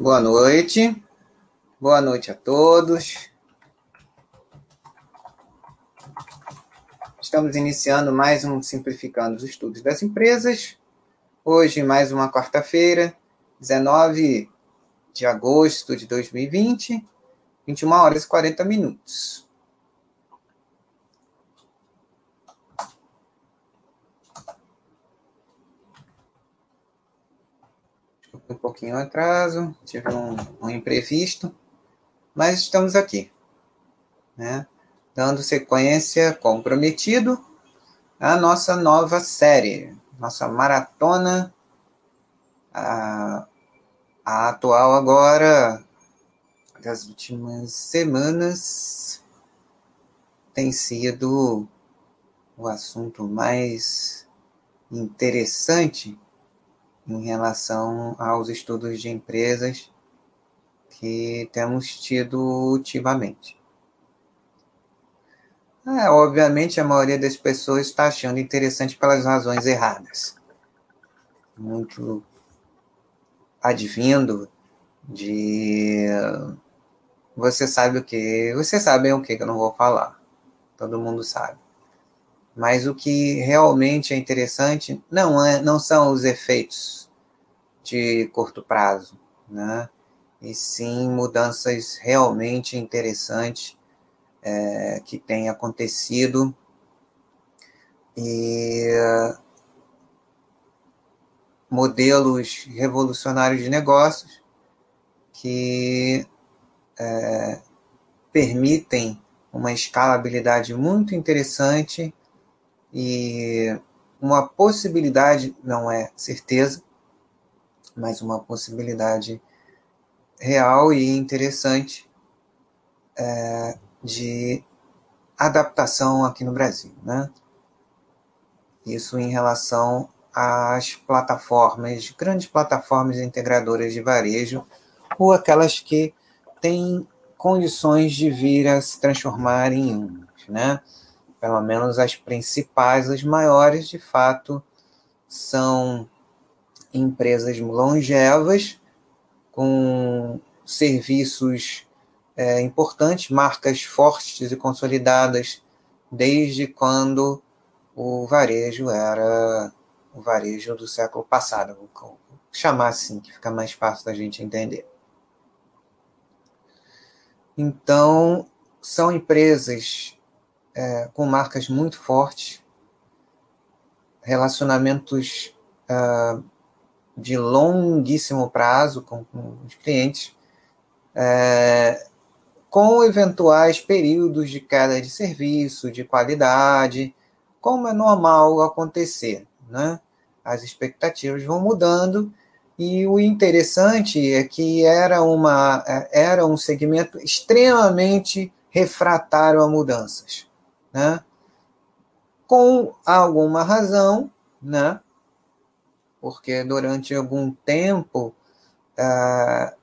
Boa noite. Boa noite a todos. Estamos iniciando mais um Simplificando os Estudos das Empresas. Hoje, mais uma quarta-feira, 19 de agosto de 2020, 21 horas e 40 minutos. Um pouquinho atraso, tive um, um, imprevisto, mas estamos aqui, né? Dando sequência, comprometido, à nossa nova série, nossa maratona, a, a atual agora, das últimas semanas, tem sido o assunto mais interessante em relação aos estudos de empresas que temos tido ultimamente. É, obviamente, a maioria das pessoas está achando interessante pelas razões erradas. Muito advindo de. Você sabe o que? Você sabe o que que eu não vou falar. Todo mundo sabe. Mas o que realmente é interessante não, é, não são os efeitos de curto prazo, né? e sim mudanças realmente interessantes é, que têm acontecido e modelos revolucionários de negócios que é, permitem uma escalabilidade muito interessante e uma possibilidade, não é certeza, mas uma possibilidade real e interessante é, de adaptação aqui no Brasil, né? Isso em relação às plataformas, grandes plataformas integradoras de varejo, ou aquelas que têm condições de vir a se transformar em umas, né? pelo menos as principais, as maiores, de fato, são empresas longevas, com serviços é, importantes, marcas fortes e consolidadas, desde quando o varejo era o varejo do século passado, vou chamar assim, que fica mais fácil da gente entender. Então, são empresas é, com marcas muito fortes, relacionamentos uh, de longuíssimo prazo com, com os clientes, é, com eventuais períodos de queda de serviço, de qualidade, como é normal acontecer. Né? As expectativas vão mudando e o interessante é que era, uma, é, era um segmento extremamente refratário a mudanças né? com alguma razão, né? Porque durante algum tempo uh,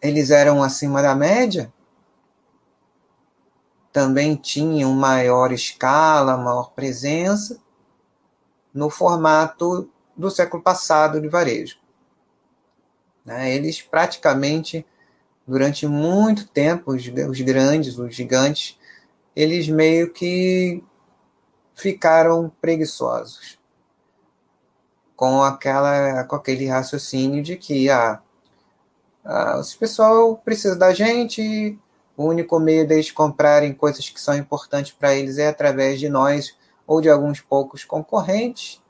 eles eram acima da média, também tinham maior escala, maior presença no formato do século passado de varejo. Né? Eles praticamente, durante muito tempo, os, os grandes, os gigantes, eles meio que ficaram preguiçosos com aquela com aquele raciocínio de que ah, ah, pessoal precisa da gente, o único meio deles comprarem coisas que são importantes para eles é através de nós ou de alguns poucos concorrentes.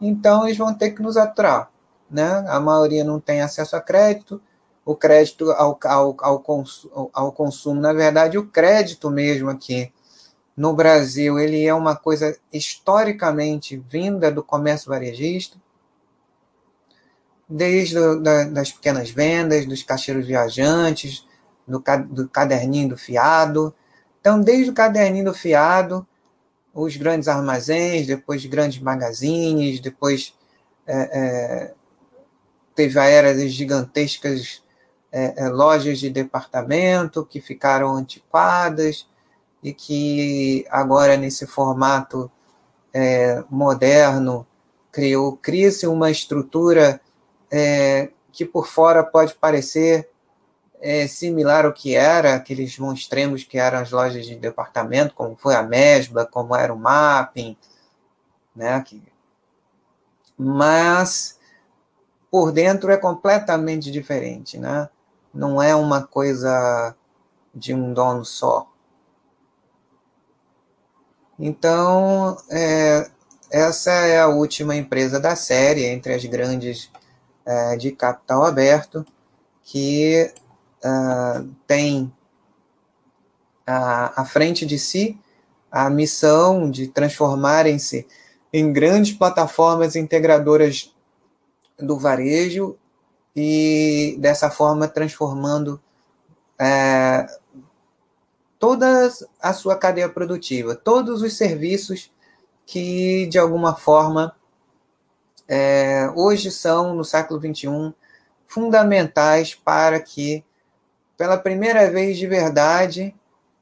Então eles vão ter que nos aturar, né? A maioria não tem acesso a crédito, o crédito ao, ao, ao, consumo, ao consumo. Na verdade, o crédito mesmo aqui no Brasil, ele é uma coisa historicamente vinda do comércio varejista, desde da, das pequenas vendas, dos caixeiros viajantes, do, do caderninho do fiado. Então, desde o caderninho do fiado, os grandes armazéns, depois grandes magazines, depois é, é, teve a era das gigantescas é, é, lojas de departamento que ficaram antiquadas e que agora nesse formato é, moderno criou cria-se uma estrutura é, que por fora pode parecer é, similar ao que era aqueles monstremos que eram as lojas de departamento, como foi a Mesbla, como era o Mapping, né? Mas por dentro é completamente diferente, né? Não é uma coisa de um dono só. Então, é, essa é a última empresa da série, entre as grandes é, de capital aberto, que uh, tem à frente de si a missão de transformarem-se em grandes plataformas integradoras do varejo e dessa forma transformando é, toda a sua cadeia produtiva, todos os serviços que de alguma forma é, hoje são no século XXI fundamentais para que pela primeira vez de verdade,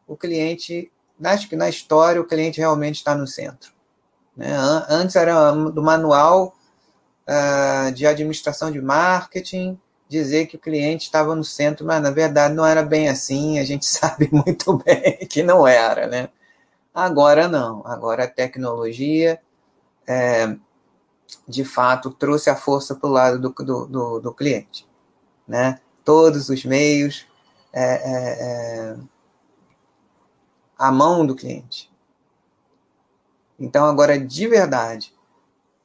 o cliente, acho que na história, o cliente realmente está no centro. Né? Antes era do manual uh, de administração de marketing dizer que o cliente estava no centro, mas na verdade não era bem assim, a gente sabe muito bem que não era. Né? Agora não, agora a tecnologia é, de fato trouxe a força para o lado do, do, do, do cliente. Né? Todos os meios é, é, é, a mão do cliente. Então, agora, de verdade,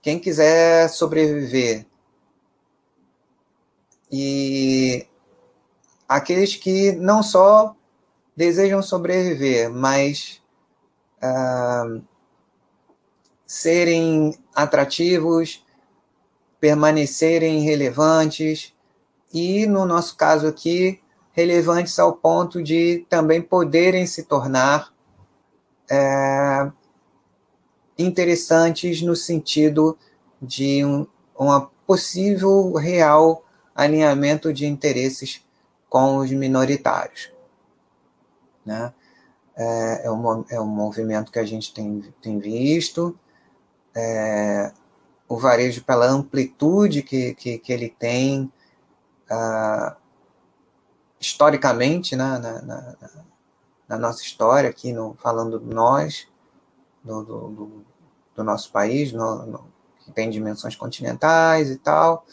quem quiser sobreviver e aqueles que não só desejam sobreviver, mas uh, serem atrativos, permanecerem relevantes e, no nosso caso aqui, relevantes ao ponto de também poderem se tornar é, interessantes no sentido de um uma possível real alinhamento de interesses com os minoritários. Né? É, é, um, é um movimento que a gente tem, tem visto. É, o varejo, pela amplitude que, que, que ele tem, uh, historicamente, né, na, na, na, nossa história, aqui no, falando de nós, do, do, do nosso país, no, no, que tem dimensões continentais e tal,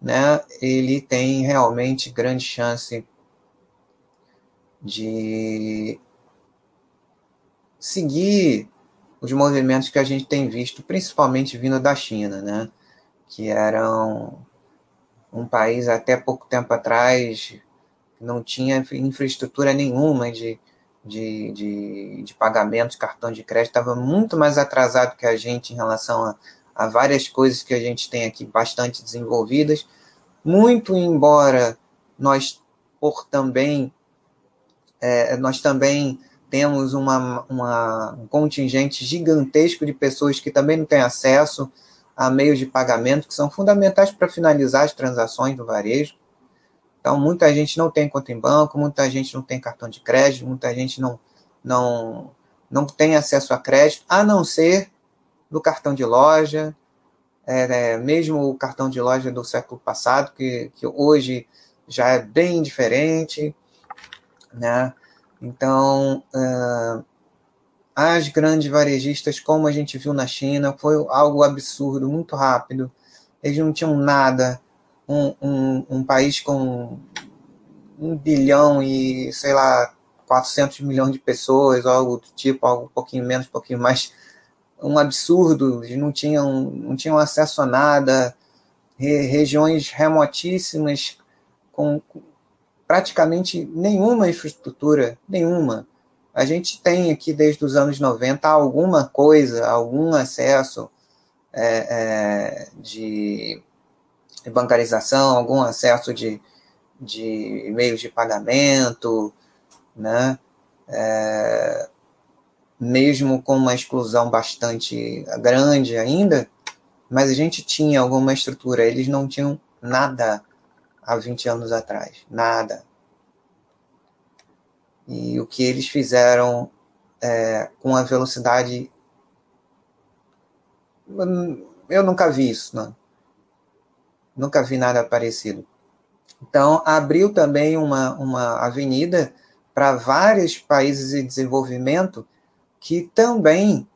né, ele tem realmente grande chance de seguir os movimentos que a gente tem visto, principalmente vindo da China, né, que eram um país até pouco tempo atrás não tinha infraestrutura nenhuma de, de, de, de pagamento de cartão de crédito, estava muito mais atrasado que a gente em relação a, a várias coisas que a gente tem aqui bastante desenvolvidas, muito embora nós por também é, nós também temos uma, uma, um contingente gigantesco de pessoas que também não têm acesso a meios de pagamento que são fundamentais para finalizar as transações do varejo. Então, muita gente não tem conta em banco, muita gente não tem cartão de crédito, muita gente não, não, não tem acesso a crédito, a não ser do cartão de loja, é, é, mesmo o cartão de loja do século passado, que, que hoje já é bem diferente, né? Então, uh, as grandes varejistas, como a gente viu na China, foi algo absurdo, muito rápido. Eles não tinham nada um, um, um país com um bilhão e, sei lá, 400 milhões de pessoas, algo do tipo, algo um pouquinho menos, um pouquinho mais, um absurdo, eles não tinham, não tinham acesso a nada, re, regiões remotíssimas, com praticamente nenhuma infraestrutura, nenhuma. A gente tem aqui desde os anos 90 alguma coisa, algum acesso é, é, de bancarização, algum acesso de, de meios de pagamento, né? É, mesmo com uma exclusão bastante grande ainda, mas a gente tinha alguma estrutura, eles não tinham nada há 20 anos atrás, nada. E o que eles fizeram é, com a velocidade. Eu nunca vi isso, não. Nunca vi nada parecido. Então, abriu também uma, uma avenida para vários países em desenvolvimento que também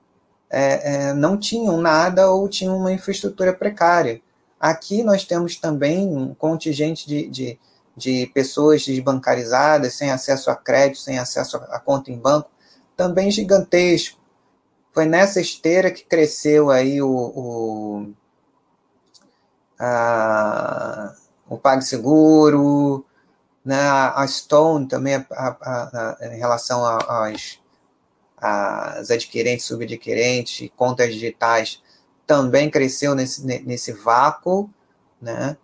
é, é, não tinham nada ou tinham uma infraestrutura precária. Aqui nós temos também um contingente de, de, de pessoas desbancarizadas, sem acesso a crédito, sem acesso a conta em banco, também gigantesco. Foi nessa esteira que cresceu aí o, o, a, o PagSeguro, né, a Stone também, a, a, a, em relação às as adquirentes, subadquirentes, contas digitais, também cresceu nesse, nesse vácuo, né?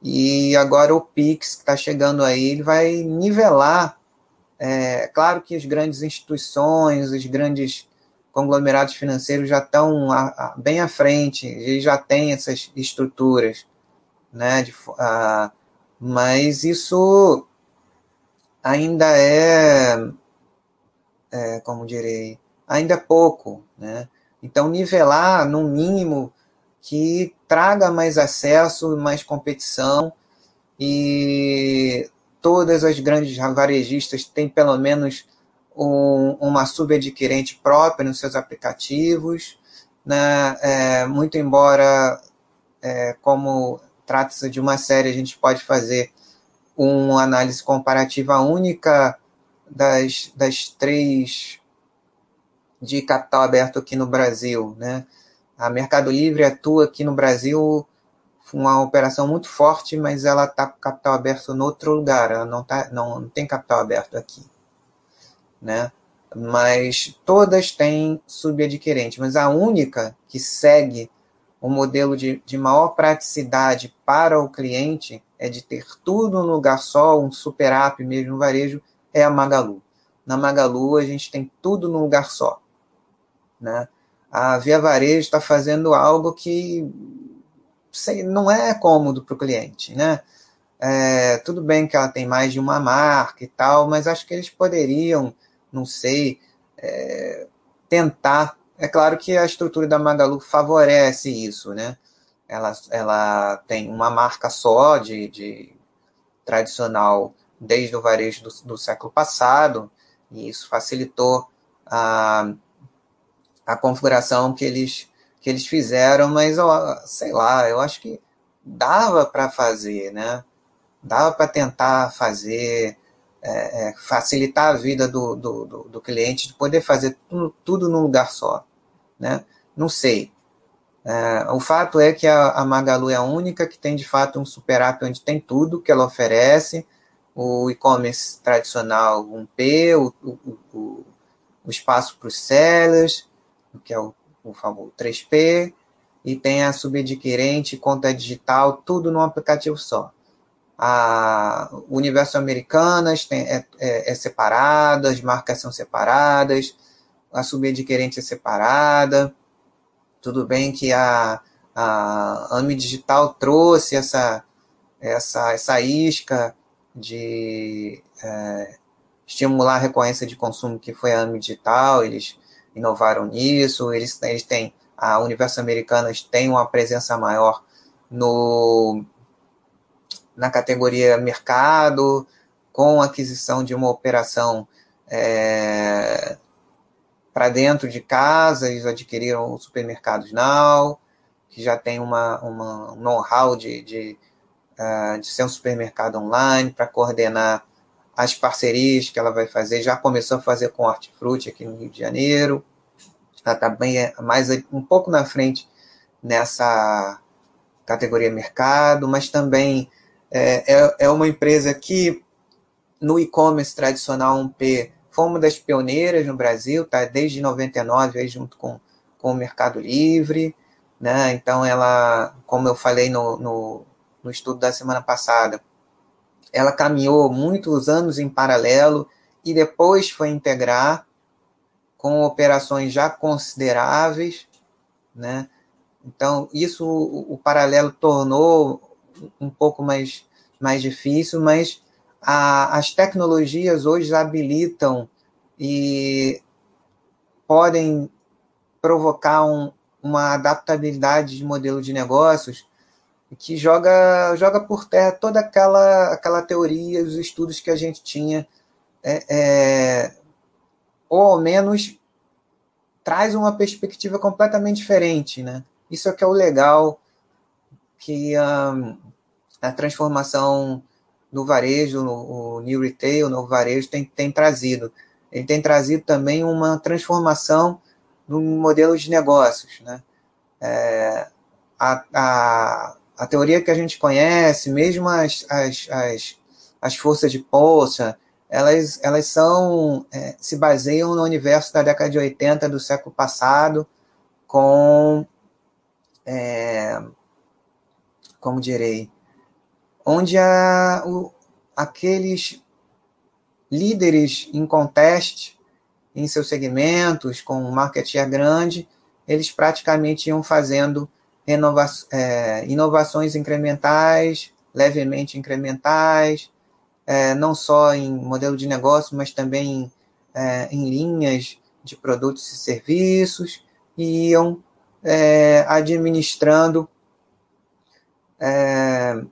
E agora o Pix que está chegando aí, ele vai nivelar. É, claro que as grandes instituições, os grandes conglomerados financeiros já estão bem à frente, eles já têm essas estruturas, né? De, mas isso ainda é, é, como direi, ainda é pouco, né? Então, nivelar, no mínimo, que traga mais acesso, mais competição e todas as grandes varejistas têm pelo menos um, uma subadquirente própria nos seus aplicativos, né? É, muito embora, é, como trata-se de uma série, a gente pode fazer uma análise comparativa única das, das três de capital aberto aqui no Brasil. Né? A Mercado Livre atua aqui no Brasil uma operação muito forte, mas ela está com capital aberto em outro lugar, ela não, tá, não, não tem capital aberto aqui. Né? Mas todas têm subadquirente, mas a única que segue o modelo de, de maior praticidade para o cliente é de ter tudo no lugar só, um super app mesmo no varejo, é a Magalu. Na Magalu a gente tem tudo num lugar só. Né? A Via Varejo está fazendo algo que sei, não é cômodo para o cliente. Né? É, tudo bem que ela tem mais de uma marca e tal, mas acho que eles poderiam, não sei, é, tentar. É claro que a estrutura da Magalu favorece isso, né? Ela, ela tem uma marca só de, de tradicional desde o varejo do, do século passado, e isso facilitou a, a configuração que eles, que eles fizeram, mas sei lá, eu acho que dava para fazer, né? Dava para tentar fazer, é, é, facilitar a vida do, do, do, do, cliente, de poder fazer tudo, tudo num lugar só, né? Não sei. É, o fato é que a, a Magalu é a única que tem de fato um super app onde tem tudo que ela oferece, o e-commerce tradicional 1P, o, o, o, o espaço para os sellers, que é o, o famoso 3P, e tem a subadquirente, conta digital, tudo num aplicativo só. A Universo Americanas tem, é, é, é separado, as marcas são separadas, a subadquirente é separada. Tudo bem que a, a AMI Digital trouxe essa, essa, essa isca de é, estimular a recorrência de consumo, que foi a AMI Digital, eles inovaram nisso, eles, eles têm, a Universo Americanas tem uma presença maior no, na categoria mercado, com aquisição de uma operação é, para dentro de casa, eles adquiriram o Supermercados Now, que já tem uma, uma um know-how de, de uh, de ser um supermercado online, para coordenar as parcerias que ela vai fazer. Já começou a fazer com Hortifruti aqui no Rio de Janeiro. Ela está bem é, mais um pouco na frente nessa categoria mercado, mas também é, é, é uma empresa que no e-commerce tradicional 1P foi uma das pioneiras no Brasil, tá desde 99 aí junto com, com o Mercado Livre, né? Então ela, como eu falei no, no, no estudo da semana passada, ela caminhou muitos anos em paralelo e depois foi integrar com operações já consideráveis, né? Então, isso o, o paralelo tornou um pouco mais, mais difícil, mas a, as tecnologias hoje habilitam e podem provocar um, uma adaptabilidade de modelo de negócios que joga, joga por terra toda aquela, aquela teoria, os estudos que a gente tinha, é, é, ou ao menos traz uma perspectiva completamente diferente. Né? Isso é que é o legal que um, a transformação no varejo, no, o New Retail, no varejo, tem, tem trazido. Ele tem trazido também uma transformação no modelo de negócios. Né? É, a, a, a teoria que a gente conhece, mesmo as, as, as, as forças de Poulsen, elas, elas são, é, se baseiam no universo da década de 80 do século passado, com, é, como direi, onde a, o, aqueles líderes em contest em seus segmentos, com um market share grande, eles praticamente iam fazendo é, inovações incrementais, levemente incrementais, é, não só em modelo de negócio, mas também é, em linhas de produtos e serviços, e iam é, administrando é,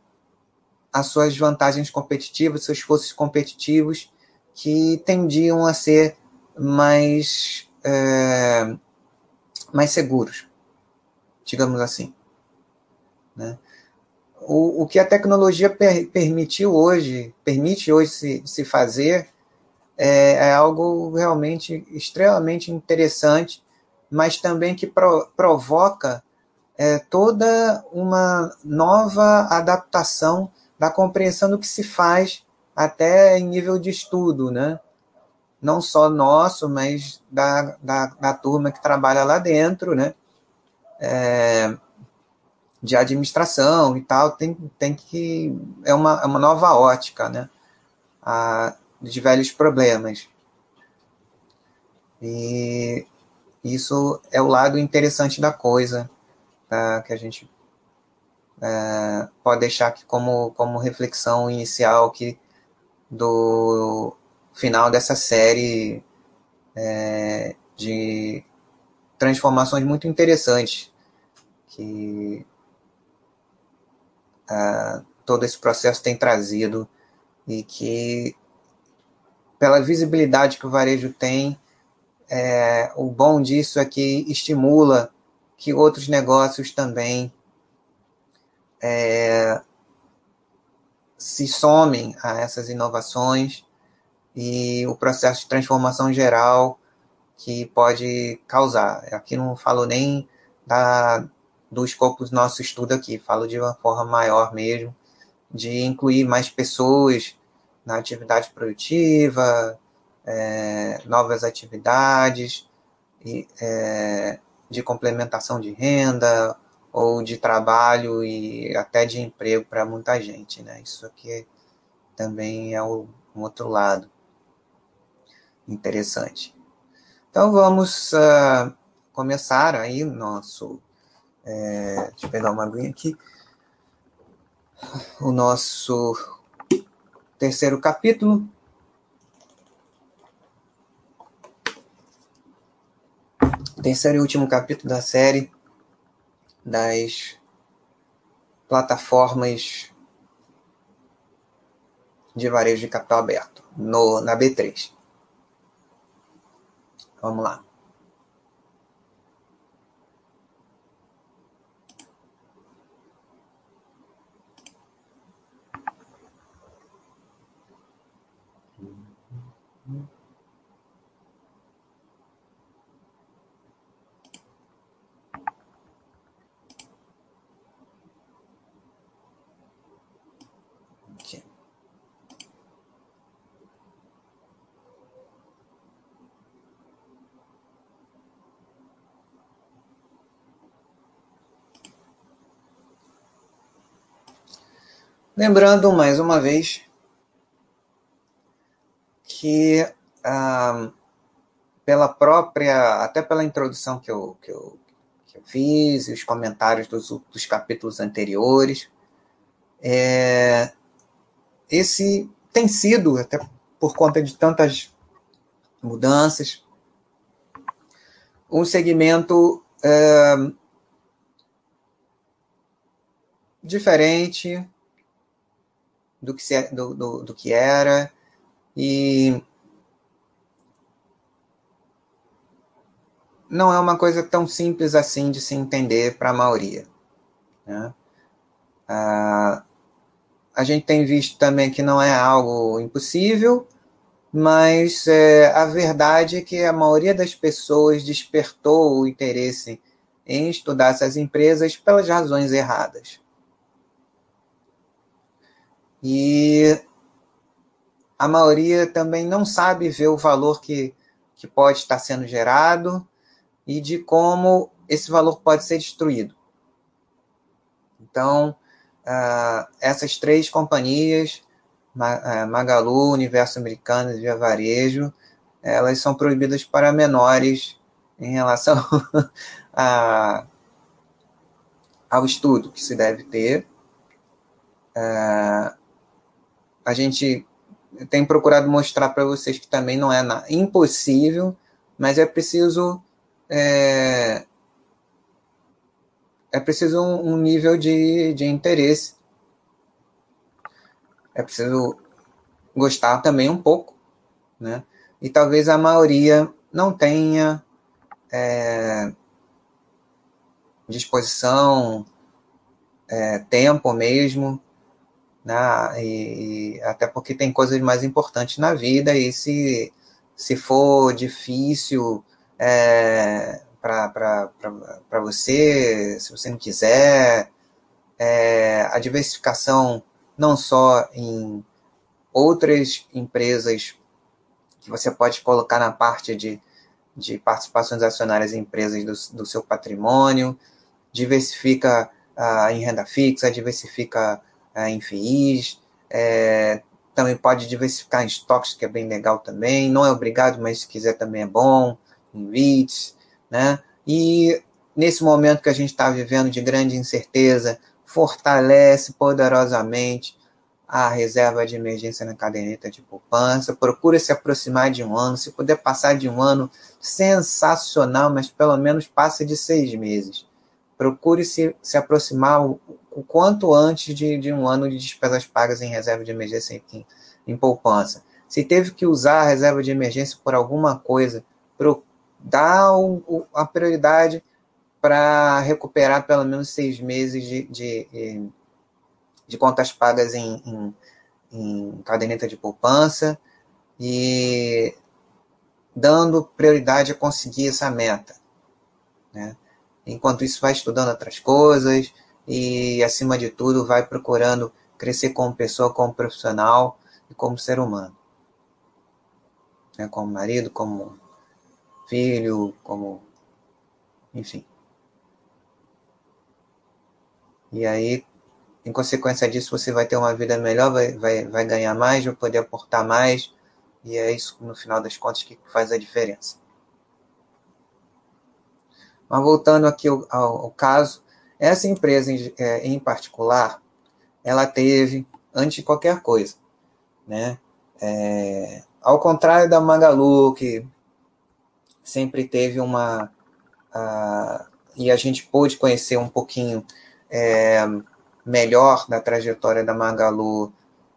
as suas vantagens competitivas, seus esforços competitivos, que tendiam a ser mais, é, mais seguros digamos assim. Né? O, o que a tecnologia per, permitiu hoje, permite hoje se, se fazer, é, é, algo realmente extremamente interessante, mas também que pro, provoca é, toda uma nova adaptação da compreensão do que se faz até em nível de estudo, né? Não só nosso, mas da, da, da turma que trabalha lá dentro, né? É, de administração e tal, tem, tem que. É uma, é uma nova ótica, né? A, de velhos problemas. E isso é o lado interessante da coisa, tá? que a gente é, pode deixar aqui como, como reflexão inicial aqui do final dessa série é, de transformações muito interessantes que uh, todo esse processo tem trazido e que, pela visibilidade que o varejo tem, é, o bom disso é que estimula que outros negócios também é, se somem a essas inovações e o processo de transformação geral que pode causar. Aqui não falo nem da, do escopo do nosso estudo aqui, falo de uma forma maior mesmo, de incluir mais pessoas na atividade produtiva, é, novas atividades, e, é, de complementação de renda ou de trabalho e até de emprego para muita gente, né? Isso aqui também é um outro lado interessante. Então vamos uh, começar aí nosso. É, deixa eu pegar uma aguinha aqui. O nosso terceiro capítulo. Terceiro e último capítulo da série das plataformas de varejo de capital aberto no, na B3. Vamos lá. Lembrando mais uma vez que ah, pela própria, até pela introdução que eu, que eu, que eu fiz, e os comentários dos, dos capítulos anteriores, é, esse tem sido, até por conta de tantas mudanças, um segmento é, diferente do que, se, do, do, do que era e não é uma coisa tão simples assim de se entender para a maioria. Né? Ah, a gente tem visto também que não é algo impossível, mas é, a verdade é que a maioria das pessoas despertou o interesse em estudar essas empresas pelas razões erradas. E a maioria também não sabe ver o valor que, que pode estar sendo gerado e de como esse valor pode ser destruído. Então, uh, essas três companhias, uh, Magalu, Universo Americano e Via Varejo, elas são proibidas para menores em relação a, ao estudo que se deve ter. Uh, a gente tem procurado mostrar para vocês que também não é impossível, mas é preciso é, é preciso um, um nível de, de interesse. É preciso gostar também um pouco, né? E talvez a maioria não tenha é, disposição, é, tempo mesmo, né? E, até porque tem coisas mais importantes na vida e se, se for difícil é, para você, se você não quiser. É, a diversificação não só em outras empresas que você pode colocar na parte de, de participações acionárias em empresas do, do seu patrimônio, diversifica ah, em renda fixa, diversifica ah, em FIIs, é, também pode diversificar em estoques, que é bem legal também, não é obrigado, mas se quiser também é bom em REITs, né? E nesse momento que a gente está vivendo de grande incerteza, fortalece poderosamente a reserva de emergência na caderneta de poupança, procura se aproximar de um ano, se puder passar de um ano, sensacional, mas pelo menos passe de seis meses. Procure se, se aproximar o, o quanto antes de, de, um ano de despesas pagas em reserva de emergência em, em poupança. Se teve que usar a reserva de emergência por alguma coisa, procure dá o, a prioridade para recuperar pelo menos seis meses de, de, de contas pagas em, em, em caderneta de poupança e dando prioridade a conseguir essa meta. Né? Enquanto isso, vai estudando outras coisas e, acima de tudo, vai procurando crescer como pessoa, como profissional e como ser humano. Né? Como marido, como filho, como. Enfim. E aí, em consequência disso, você vai ter uma vida melhor, vai, vai, vai ganhar mais, vai poder aportar mais, e é isso, no final das contas, que faz a diferença. Mas voltando aqui ao, ao, ao caso, essa empresa em, é, em, particular, ela teve, antes de qualquer coisa, né? É, ao contrário da Magalu, que sempre teve uma. Uh, e a gente pôde conhecer um pouquinho é, melhor da trajetória da Magalu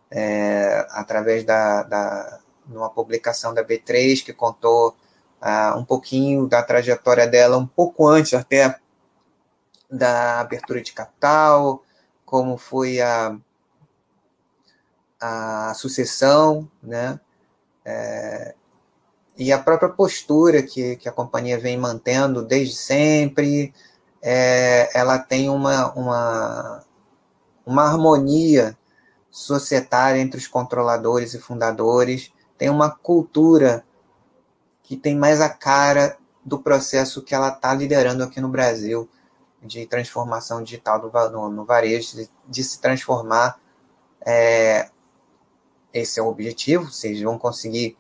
é, através da, da uma publicação da B3 que contou uh, um pouquinho da trajetória dela um pouco antes até da abertura de capital, como foi a, a sucessão, né? É, e a própria postura que, que a companhia vem mantendo desde sempre, é, ela tem uma, uma, uma harmonia societária entre os controladores e fundadores, tem uma cultura que tem mais a cara do processo que ela está liderando aqui no Brasil de transformação digital do, no, varejo, de, de, se transformar. É, esse é o objetivo, vocês vão conseguir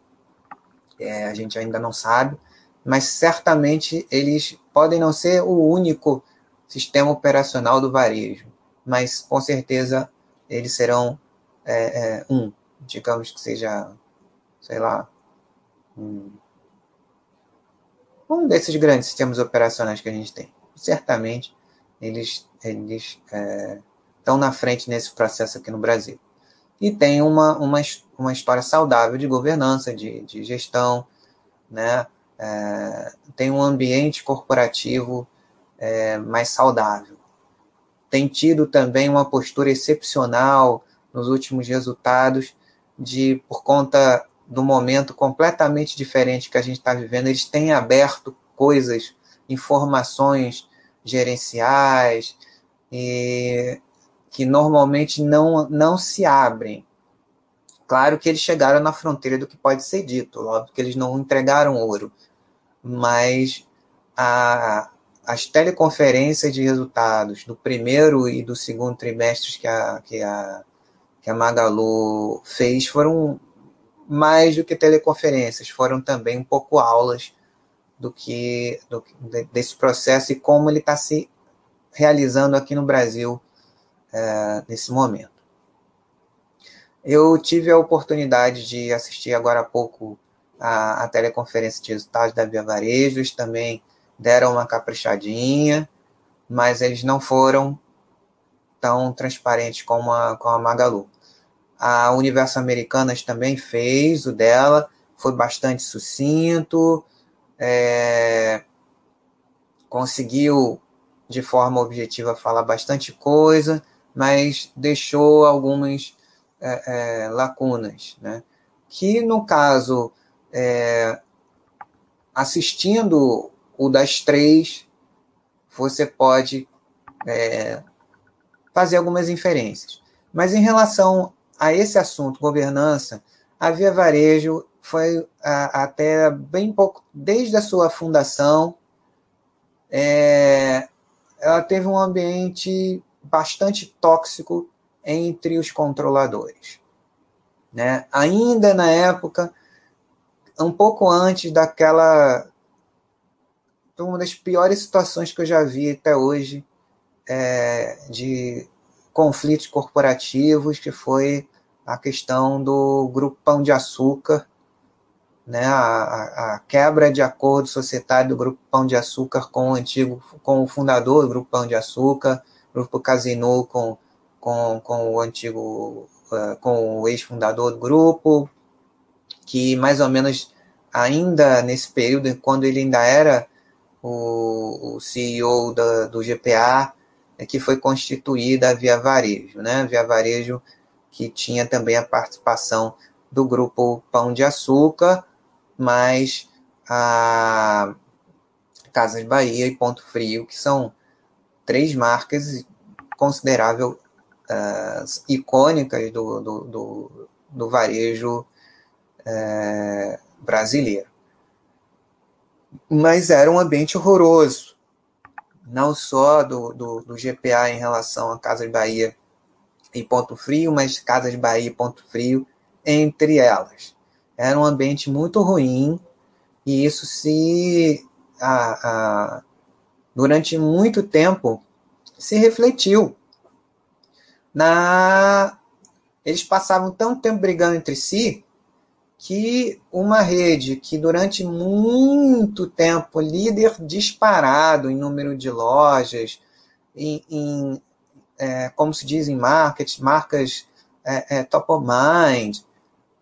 é, a gente ainda não sabe, mas certamente eles podem não ser o único sistema operacional do varejo, mas com certeza eles serão é, é, um, digamos que seja, sei lá, um, um desses grandes sistemas operacionais que a gente tem. Certamente eles, eles é, estão na frente nesse processo aqui no Brasil. E tem uma, uma, uma história saudável de governança, de, de gestão, né? É, tem um ambiente corporativo é, mais saudável. Tem tido também uma postura excepcional nos últimos resultados, de por conta do momento completamente diferente que a gente está vivendo, eles têm aberto coisas, informações gerenciais, e que normalmente não, não se abrem. Claro que eles chegaram na fronteira do que pode ser dito, óbvio que eles não entregaram ouro, mas a, as teleconferências de resultados do primeiro e do segundo trimestres que a, que a, que a Magalu fez foram mais do que teleconferências, foram também um pouco aulas do que do, desse processo e como ele está se realizando aqui no Brasil é, nesse momento. Eu tive a oportunidade de assistir agora há pouco a, a teleconferência de resultados da Via Varejos, também deram uma caprichadinha, mas eles não foram tão transparentes como a, como a Magalu. A Universo Americanas também fez o dela, foi bastante sucinto, é, conseguiu de forma objetiva falar bastante coisa, mas deixou algumas é, é, lacunas, né? Que no caso, é, assistindo o das três, você pode é, fazer algumas inferências. Mas em relação a esse assunto, governança, a Via Varejo foi a, até bem pouco, desde a sua fundação, é, ela teve um ambiente bastante tóxico entre os controladores. Né? Ainda na época, um pouco antes daquela. Uma das piores situações que eu já vi até hoje é, de conflitos corporativos, que foi a questão do Grupo Pão de Açúcar, né, a, a, quebra de acordo societário do Grupo Pão de Açúcar com o antigo, com o fundador do Grupo Pão de Açúcar, Grupo Casino com, com, com o antigo, uh, com o ex-fundador do grupo, que mais ou menos ainda nesse período, quando ele ainda era o, o CEO da, do GPA, é que foi constituída a Via Varejo, né? Via Varejo que tinha também a participação do grupo Pão de Açúcar, mas a Casas Bahia e Ponto Frio, que são três marcas considerável uh, icônicas do, do, do, do varejo uh, brasileiro. Mas era um ambiente horroroso, não só do, do, do GPA em relação a Casas Bahia e Ponto Frio, mas Casas Bahia e Ponto Frio entre elas. Era um ambiente muito ruim e isso se a, a, durante muito tempo se refletiu na eles passavam tanto tempo brigando entre si que uma rede que durante muito tempo líder disparado em número de lojas, em, em é, como se diz em marketing, marcas é, é, top of mind,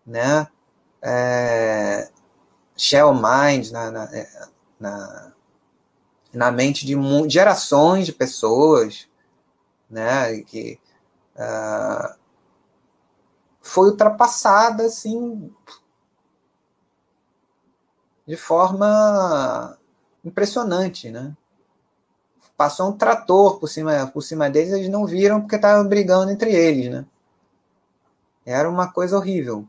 né? É, Shell Mind na, na, é, na, na, mente de gerações de pessoas, né? Que uh, foi ultrapassada assim de forma impressionante, né? Passou um trator por cima, por cima deles, eles não viram porque estavam brigando entre eles, né? Era uma coisa horrível.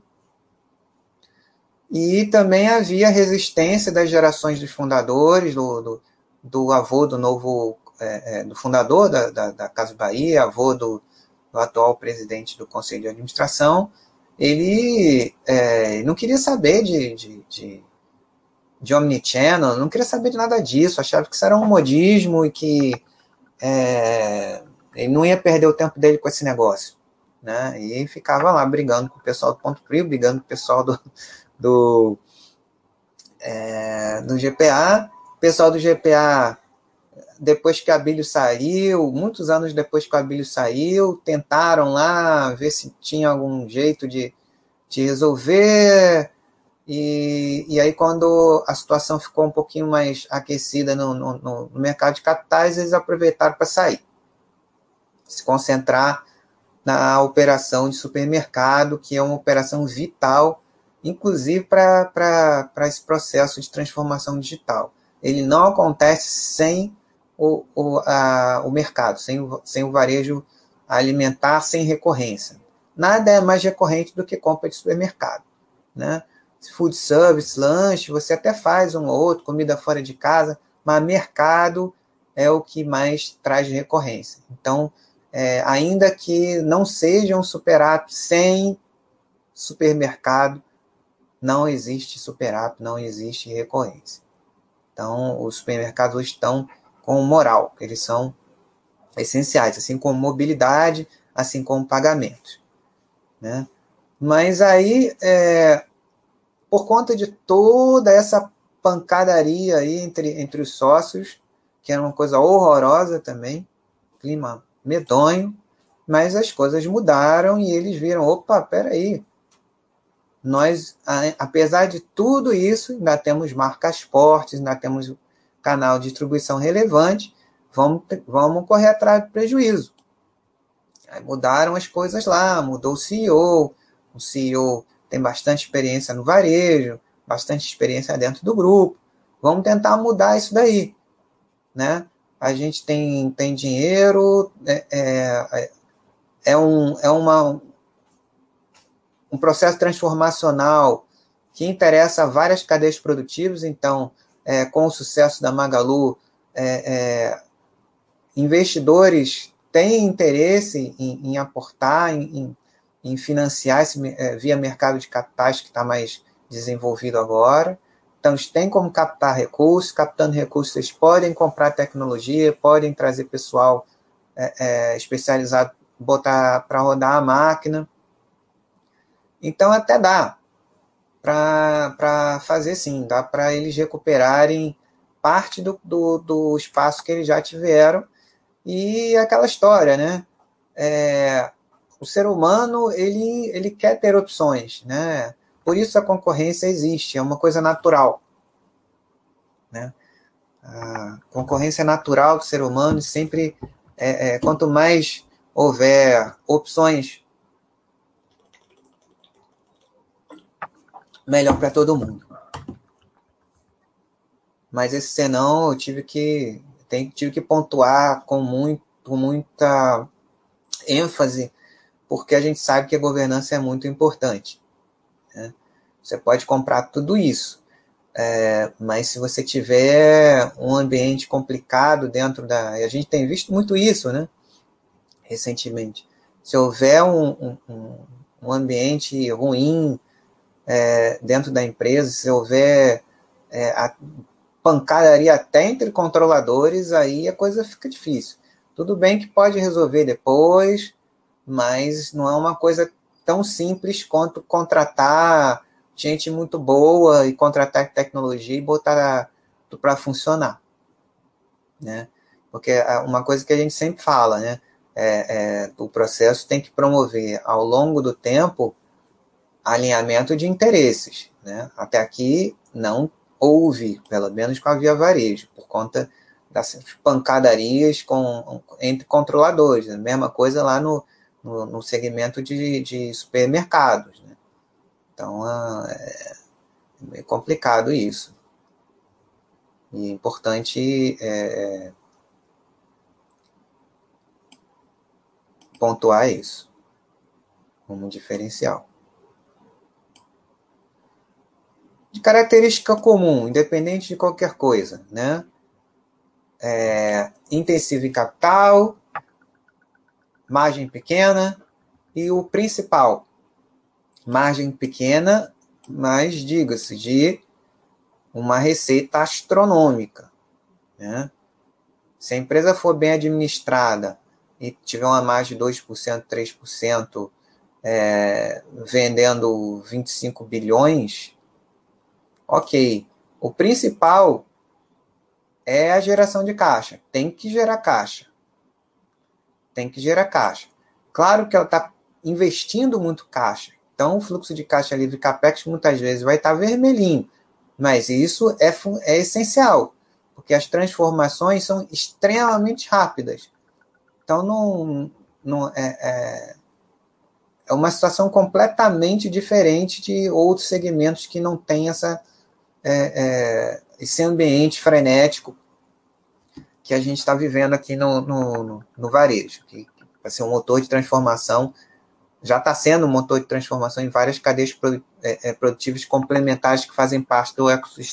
E também havia resistência das gerações dos fundadores, do, do, do avô do novo, é, é, do fundador da, da, da, Casa Bahia, avô do, do, atual presidente do Conselho de Administração. Ele é, não queria saber de, de, de, de omnichannel, não queria saber de nada disso, achava que isso era um modismo e que é, ele não ia perder o tempo dele com esse negócio. Né? E ficava lá brigando com o pessoal do Ponto Frio, brigando com o pessoal do, do, é, do GPA. O pessoal do GPA depois que Abílio saiu, muitos anos depois que a Abílio saiu, tentaram lá ver se tinha algum jeito de, de resolver. E, e aí, quando a situação ficou um pouquinho mais aquecida no, no, no mercado de capitais, eles aproveitaram para sair, se concentrar na operação de supermercado, que é uma operação vital, inclusive para esse processo de transformação digital. Ele não acontece sem o, o, a, o mercado, sem o, sem o varejo alimentar, sem recorrência. Nada é mais recorrente do que compra de supermercado. Né? Food service, lanche, você até faz um ou outro, comida fora de casa, mas mercado é o que mais traz recorrência. Então, é, ainda que não seja um superato sem supermercado, não existe superato, não existe recorrência. Então, os supermercados estão com moral, eles são essenciais, assim como mobilidade, assim como pagamentos. Né? Mas aí, é, por conta de toda essa pancadaria aí entre, entre os sócios, que era uma coisa horrorosa também, clima medonho, mas as coisas mudaram e eles viram, opa, peraí, nós, apesar de tudo isso, ainda temos marcas fortes, ainda temos canal de distribuição relevante, vamos, vamos correr atrás do prejuízo. Aí mudaram as coisas lá, mudou o CEO, o CEO tem bastante experiência no varejo, bastante experiência dentro do grupo. Vamos tentar mudar isso daí, né? A gente tem, tem dinheiro, é, é, é, um, é uma, um processo transformacional que interessa a várias cadeias produtivas, então é, com o sucesso da Magalu, é, é, investidores têm interesse em, em aportar, em, em, financiar esse, é, via mercado de capitais que está mais desenvolvido agora. Então, eles têm como captar recursos, captando recursos, eles podem comprar tecnologia, podem trazer pessoal é, é, especializado, botar para rodar a máquina. Então, até dá para fazer sim, dá para eles recuperarem parte do, do, do, espaço que eles já tiveram e aquela história, né? É, o ser humano ele, ele quer ter opções, né? Por isso a concorrência existe, é uma coisa natural, né? A concorrência natural do ser humano sempre é, é, quanto mais houver opções melhor para todo mundo. Mas esse senão eu tive que tem, tive que pontuar com muito muita ênfase, porque a gente sabe que a governança é muito importante. Né? Você pode comprar tudo isso, é, mas se você tiver um ambiente complicado dentro da. A gente tem visto muito isso, né? Recentemente. Se houver um, um, um ambiente ruim é, dentro da empresa, se houver é, a pancadaria até entre controladores, aí a coisa fica difícil. Tudo bem que pode resolver depois, mas não é uma coisa tão simples quanto contratar gente muito boa e contratar tecnologia e botar para funcionar, né? Porque é uma coisa que a gente sempre fala, né? É, é, o processo tem que promover ao longo do tempo alinhamento de interesses. Né? Até aqui não houve, pelo menos com a Via Varejo, por conta das pancadarias com, entre controladores. Né? Mesma coisa lá no, no, no segmento de, de supermercados. Né? Então é, é complicado isso. E é importante é, pontuar isso como diferencial. De característica comum, independente de qualquer coisa, né? É, intensivo em capital, margem pequena e o principal, margem pequena, mas diga-se de uma receita astronômica, né? Se a empresa for bem administrada e tiver uma margem de 2%, 3%, é, vendendo 25 bilhões, Ok. O principal é a geração de caixa. Tem que gerar caixa. Tem que gerar caixa. Claro que ela está investindo muito caixa. Então, o fluxo de caixa livre CAPEX muitas vezes vai estar tá vermelhinho. Mas isso é, é essencial, porque as transformações são extremamente rápidas. Então, não, não é, é, é uma situação completamente diferente de outros segmentos que não têm essa, é, é, esse ambiente frenético que a gente está vivendo aqui no, no, no varejo, que vai ser um motor de transformação, já está sendo um motor de transformação em várias cadeias é, é, produtivas complementares que fazem parte do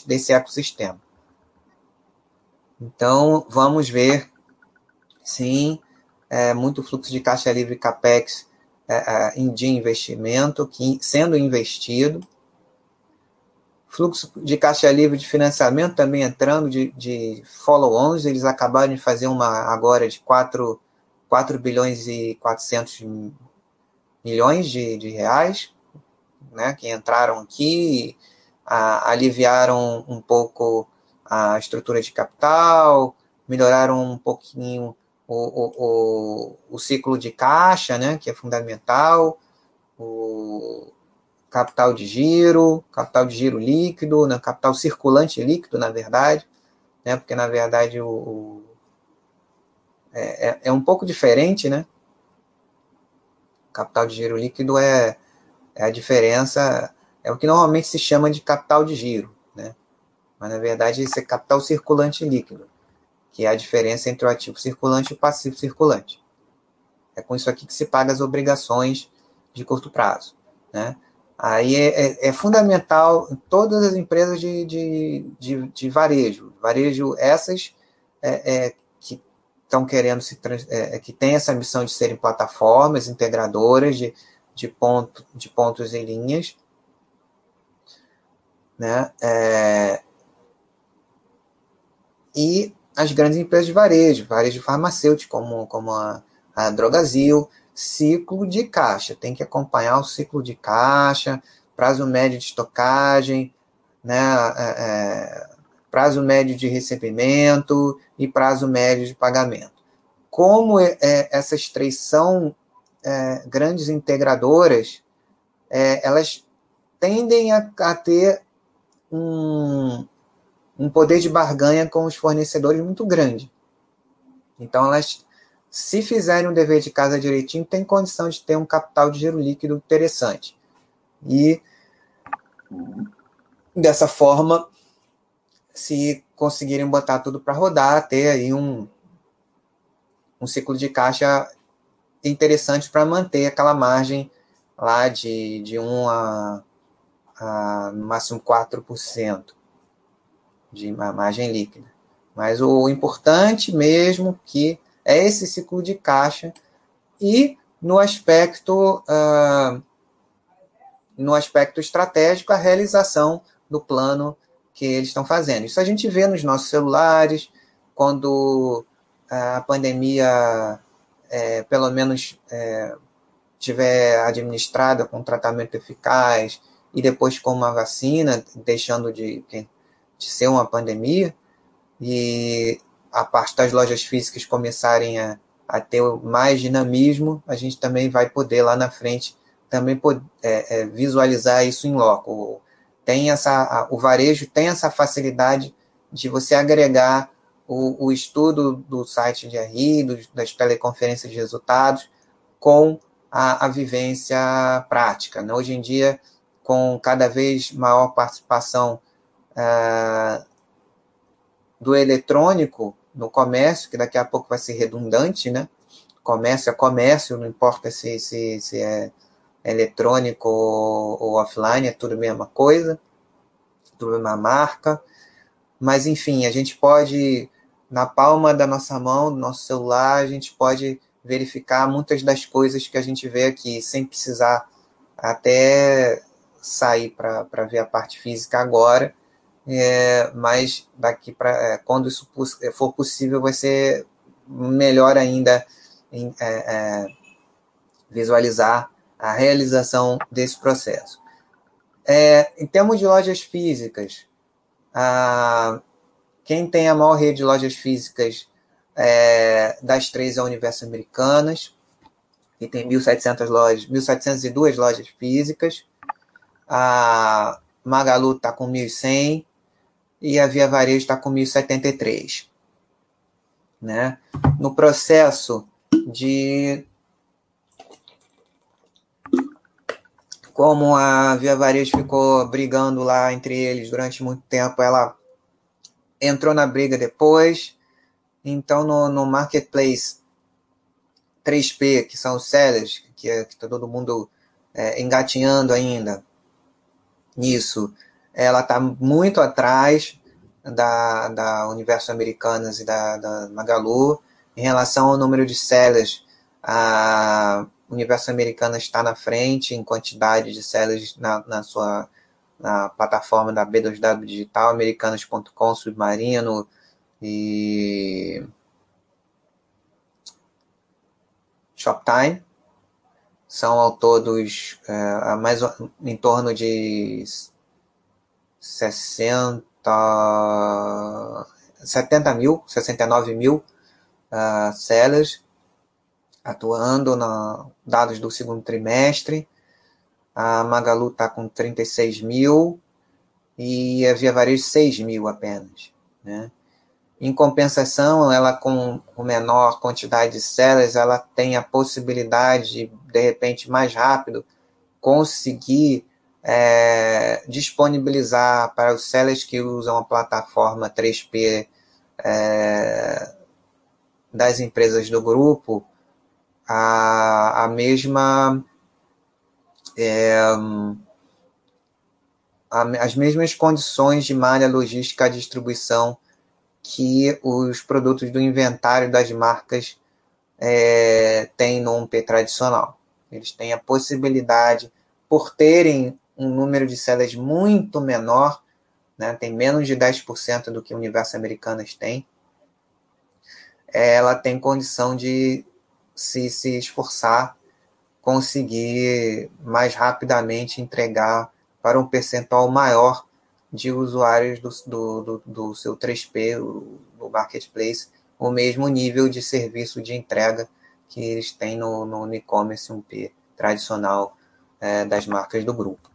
desse ecossistema. Então, vamos ver, sim, é, muito fluxo de caixa livre CAPEX é, é, de investimento que, sendo investido, fluxo de caixa livre de financiamento também entrando de, de follow-ons, eles acabaram de fazer uma agora de 4, 4 bilhões e 400 milhões de, de reais, né, que entraram aqui, a, aliviaram um pouco a estrutura de capital, melhoraram um pouquinho o, o, o, o ciclo de caixa, né, que é fundamental, o capital de giro, capital de giro líquido, né, capital circulante líquido, na verdade, né, porque na verdade o, o é, é, é um pouco diferente, né? Capital de giro líquido é, é a diferença, é o que normalmente se chama de capital de giro, né? Mas na verdade isso é capital circulante líquido, que é a diferença entre o ativo circulante e o passivo circulante. É com isso aqui que se paga as obrigações de curto prazo, né? Aí é, é, é fundamental em todas as empresas de, de, de, de varejo, varejo essas é, é estão querendo se é, é, que tem essa missão de serem plataformas integradoras de, de, ponto, de pontos e linhas, né? E as grandes empresas de varejo, varejo farmacêutico, como, como a, a Drogazil, ciclo de caixa, tem que acompanhar o ciclo de caixa, prazo médio de estocagem, né? É, é prazo médio de recebimento e prazo médio de pagamento. Como é, é, essas três são é, grandes integradoras, é, elas tendem a, a ter um, um poder de barganha com os fornecedores muito grande. Então, elas, se fizerem um dever de casa direitinho, têm condição de ter um capital de giro líquido interessante. E, dessa forma, se conseguirem botar tudo para rodar, ter aí um, um ciclo de caixa interessante para manter aquela margem lá de, de 1 a, a no máximo 4% de margem líquida. Mas o importante mesmo que é esse ciclo de caixa e no aspecto uh, no aspecto estratégico a realização do plano que eles estão fazendo. Isso a gente vê nos nossos celulares, quando a pandemia, é, pelo menos, é, tiver administrada com tratamento eficaz e depois com uma vacina, deixando de, de ser uma pandemia, e a parte das lojas físicas começarem a, a ter mais dinamismo, a gente também vai poder lá na frente também é, é, visualizar isso em loco tem essa, o varejo tem essa facilidade de você agregar o, o estudo do site de RI, do, das teleconferências de resultados, com a, a vivência prática. Né? Hoje em dia, com cada vez maior participação uh, do eletrônico no comércio, que daqui a pouco vai ser redundante, né? Comércio é comércio, não importa se, se, se é eletrônico ou, ou offline, é tudo a mesma coisa, tudo a mesma marca. Mas, enfim, a gente pode, na palma da nossa mão, do nosso celular, a gente pode verificar muitas das coisas que a gente vê aqui, sem precisar até sair para ver a parte física agora. É, mas daqui para é, quando isso for possível vai ser melhor ainda em, é, é visualizar a realização desse processo. É, em termos de lojas físicas, a, Quem tem a maior rede de lojas físicas é, das três é Universo Americanas, que tem 1.700 lojas, 1.702 lojas físicas. A Magalu está com 1.100 e a Via Varejo está com 1.073. Né? No processo de como a Via Varejo ficou brigando lá entre eles durante muito tempo, ela entrou na briga depois. Então, no, no Marketplace 3P, que são os sellers, que, é, está todo mundo é, engatinhando ainda nisso, ela está muito atrás da, da Universo Americanas e da, da Magalu. Em relação ao número de sellers, a Universo Americanas está na frente em quantidade de sellers na, na sua na plataforma da B2W Digital, americanas.com, Submarino e Shoptime. São ao todos é, mais, em torno de 60, 70 mil, 69 mil uh, sellers atuando na dados do segundo trimestre. A Magalu está com 36 mil e a Via Varejo 6 mil apenas. Né? Em compensação, ela com menor quantidade de sellers, ela tem a possibilidade de, de repente, mais rápido, conseguir é, disponibilizar para os sellers que usam a plataforma 3P é, das empresas do grupo a, a mesma é, a, as mesmas condições de malha logística à distribuição que os produtos do inventário das marcas é, têm no 1P tradicional. Eles têm a possibilidade, por terem um número de células muito menor, né, tem menos de 10% do que o Universo Americanas tem, ela tem condição de se, se esforçar, conseguir mais rapidamente entregar para um percentual maior de usuários do, do, do, do seu 3P, do marketplace, o mesmo nível de serviço de entrega que eles têm no, no e-commerce 1P tradicional é, das marcas do grupo.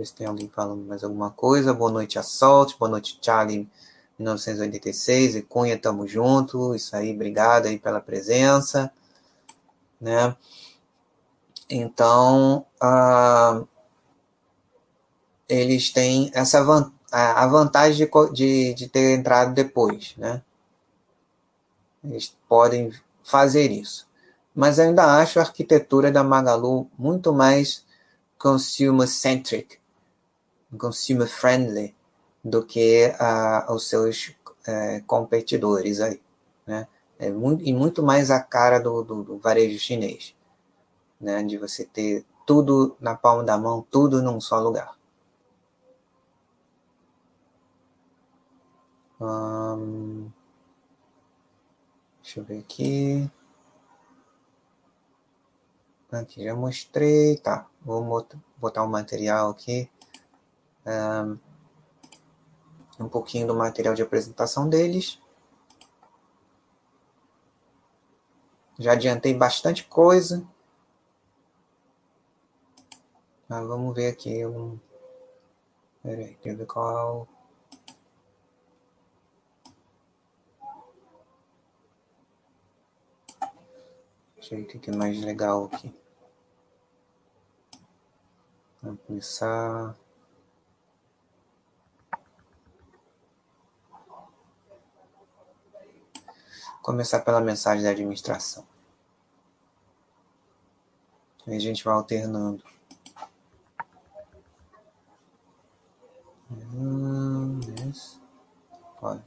Ver se tem alguém falando mais alguma coisa. Boa noite, Assault. Boa noite, Charlie, 1986. E Cunha, tamo junto. Isso aí, obrigado aí pela presença. Né? Então, uh, eles têm essa van a vantagem de, de, de ter entrado depois. Né? Eles podem fazer isso. Mas ainda acho a arquitetura da Magalu muito mais consumer-centric consumer friendly do que os seus uh, competidores aí, né? É muito, e muito mais a cara do, do, do, varejo chinês, né? De você ter tudo na palma da mão, tudo num só lugar. Hum, deixa eu ver aqui. Aqui já mostrei, tá? Vou botar o um material aqui um pouquinho do material de apresentação deles. Já adiantei bastante coisa. Mas vamos ver aqui um. Peraí, deixa eu ver qual. Deixa eu ver o que é mais legal aqui. Vamos começar. Começar pela mensagem da administração. A gente vai alternando. Hum, esse. Pode.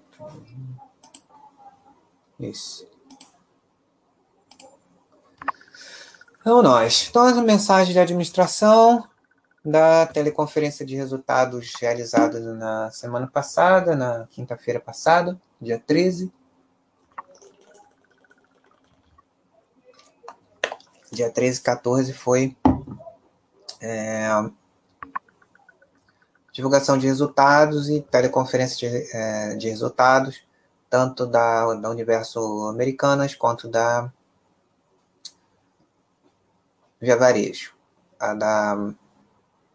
Esse. Então, nós. Então, a mensagem de administração da teleconferência de resultados realizada na semana passada, na quinta-feira passada, dia 13. Dia 13 e 14 foi é, divulgação de resultados e teleconferência de, é, de resultados, tanto da, da Universo Americanas quanto da Via Varejo. A da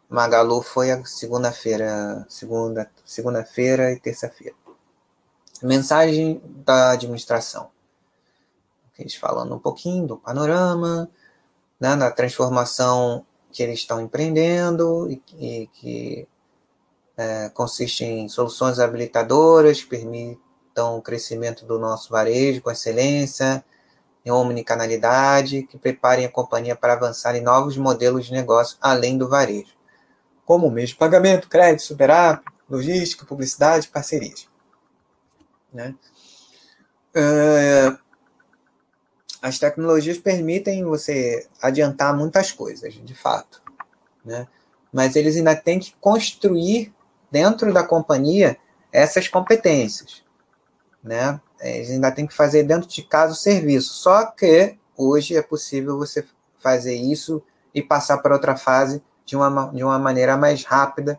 Magalu foi a segunda-feira, segunda, segunda-feira e terça-feira. Mensagem da administração. Eles falando um pouquinho do panorama, né, da transformação que eles estão empreendendo e, e que é, consiste em soluções habilitadoras que permitam o crescimento do nosso varejo com excelência, em omnicanalidade, que preparem a companhia para avançar em novos modelos de negócio além do varejo, como o de pagamento, crédito, superar, logística, publicidade, parcerias. Né? Uh, as tecnologias permitem você adiantar muitas coisas, de fato, né? mas eles ainda têm que construir dentro da companhia essas competências, né? Eles ainda tem que fazer dentro de casa o serviço. Só que hoje é possível você fazer isso e passar para outra fase de uma, de uma maneira mais rápida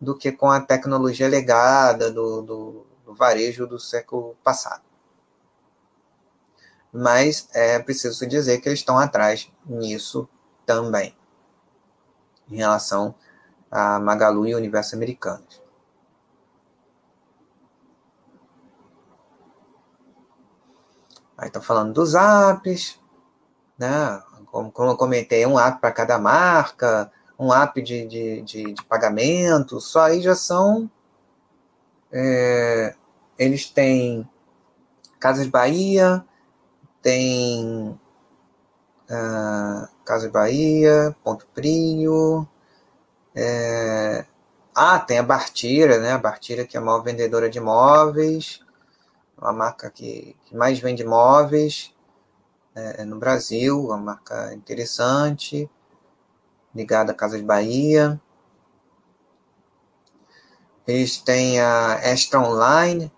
do que com a tecnologia legada do, do, do varejo do século passado. Mas é preciso dizer que eles estão atrás nisso também, em relação a Magalu e Universo Americanos. Aí estão falando dos apps, né? Como, como eu comentei, um app para cada marca, um app de, de, de, de, pagamento, só aí já são. É, eles têm Casas Bahia, tem uh, Casas Bahia, Ponto Frio, é, ah, tem a Bartira, né? A Bartira que é a maior vendedora de móveis, uma marca que, que mais vende móveis é, no Brasil, uma marca interessante, ligada à Casa de Bahia. Eles têm a Extra Online,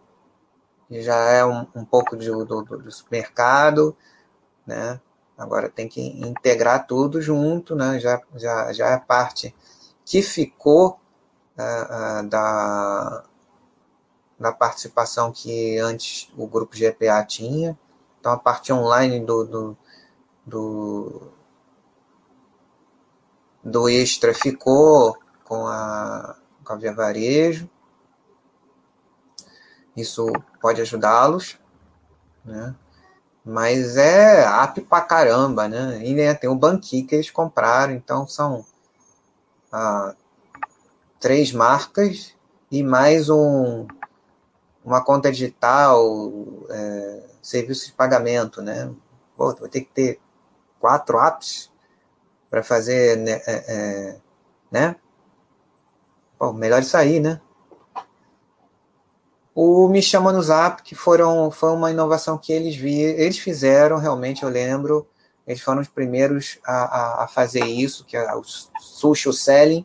já é um, um pouco de, do, do, supermercado, né? Agora tem que integrar tudo junto, né? Já, já, já é parte que ficou uh, uh, da, da participação que antes o grupo GPA tinha. Então, a parte online do, do, do, do Extra ficou com a, com a Via Varejo. Isso pode ajudá-los, né? Mas é app pra caramba, né? E né, tem o Banqui que eles compraram, então são ah, três marcas e mais um, uma conta digital, é, serviço de pagamento, né? Pô, vou ter que ter quatro apps para fazer, né? É, é, né? Pô, melhor isso aí, né? O Me Chama no Zap, que foram, foi uma inovação que eles vi, eles fizeram, realmente, eu lembro, eles foram os primeiros a, a, a fazer isso, que é o social selling,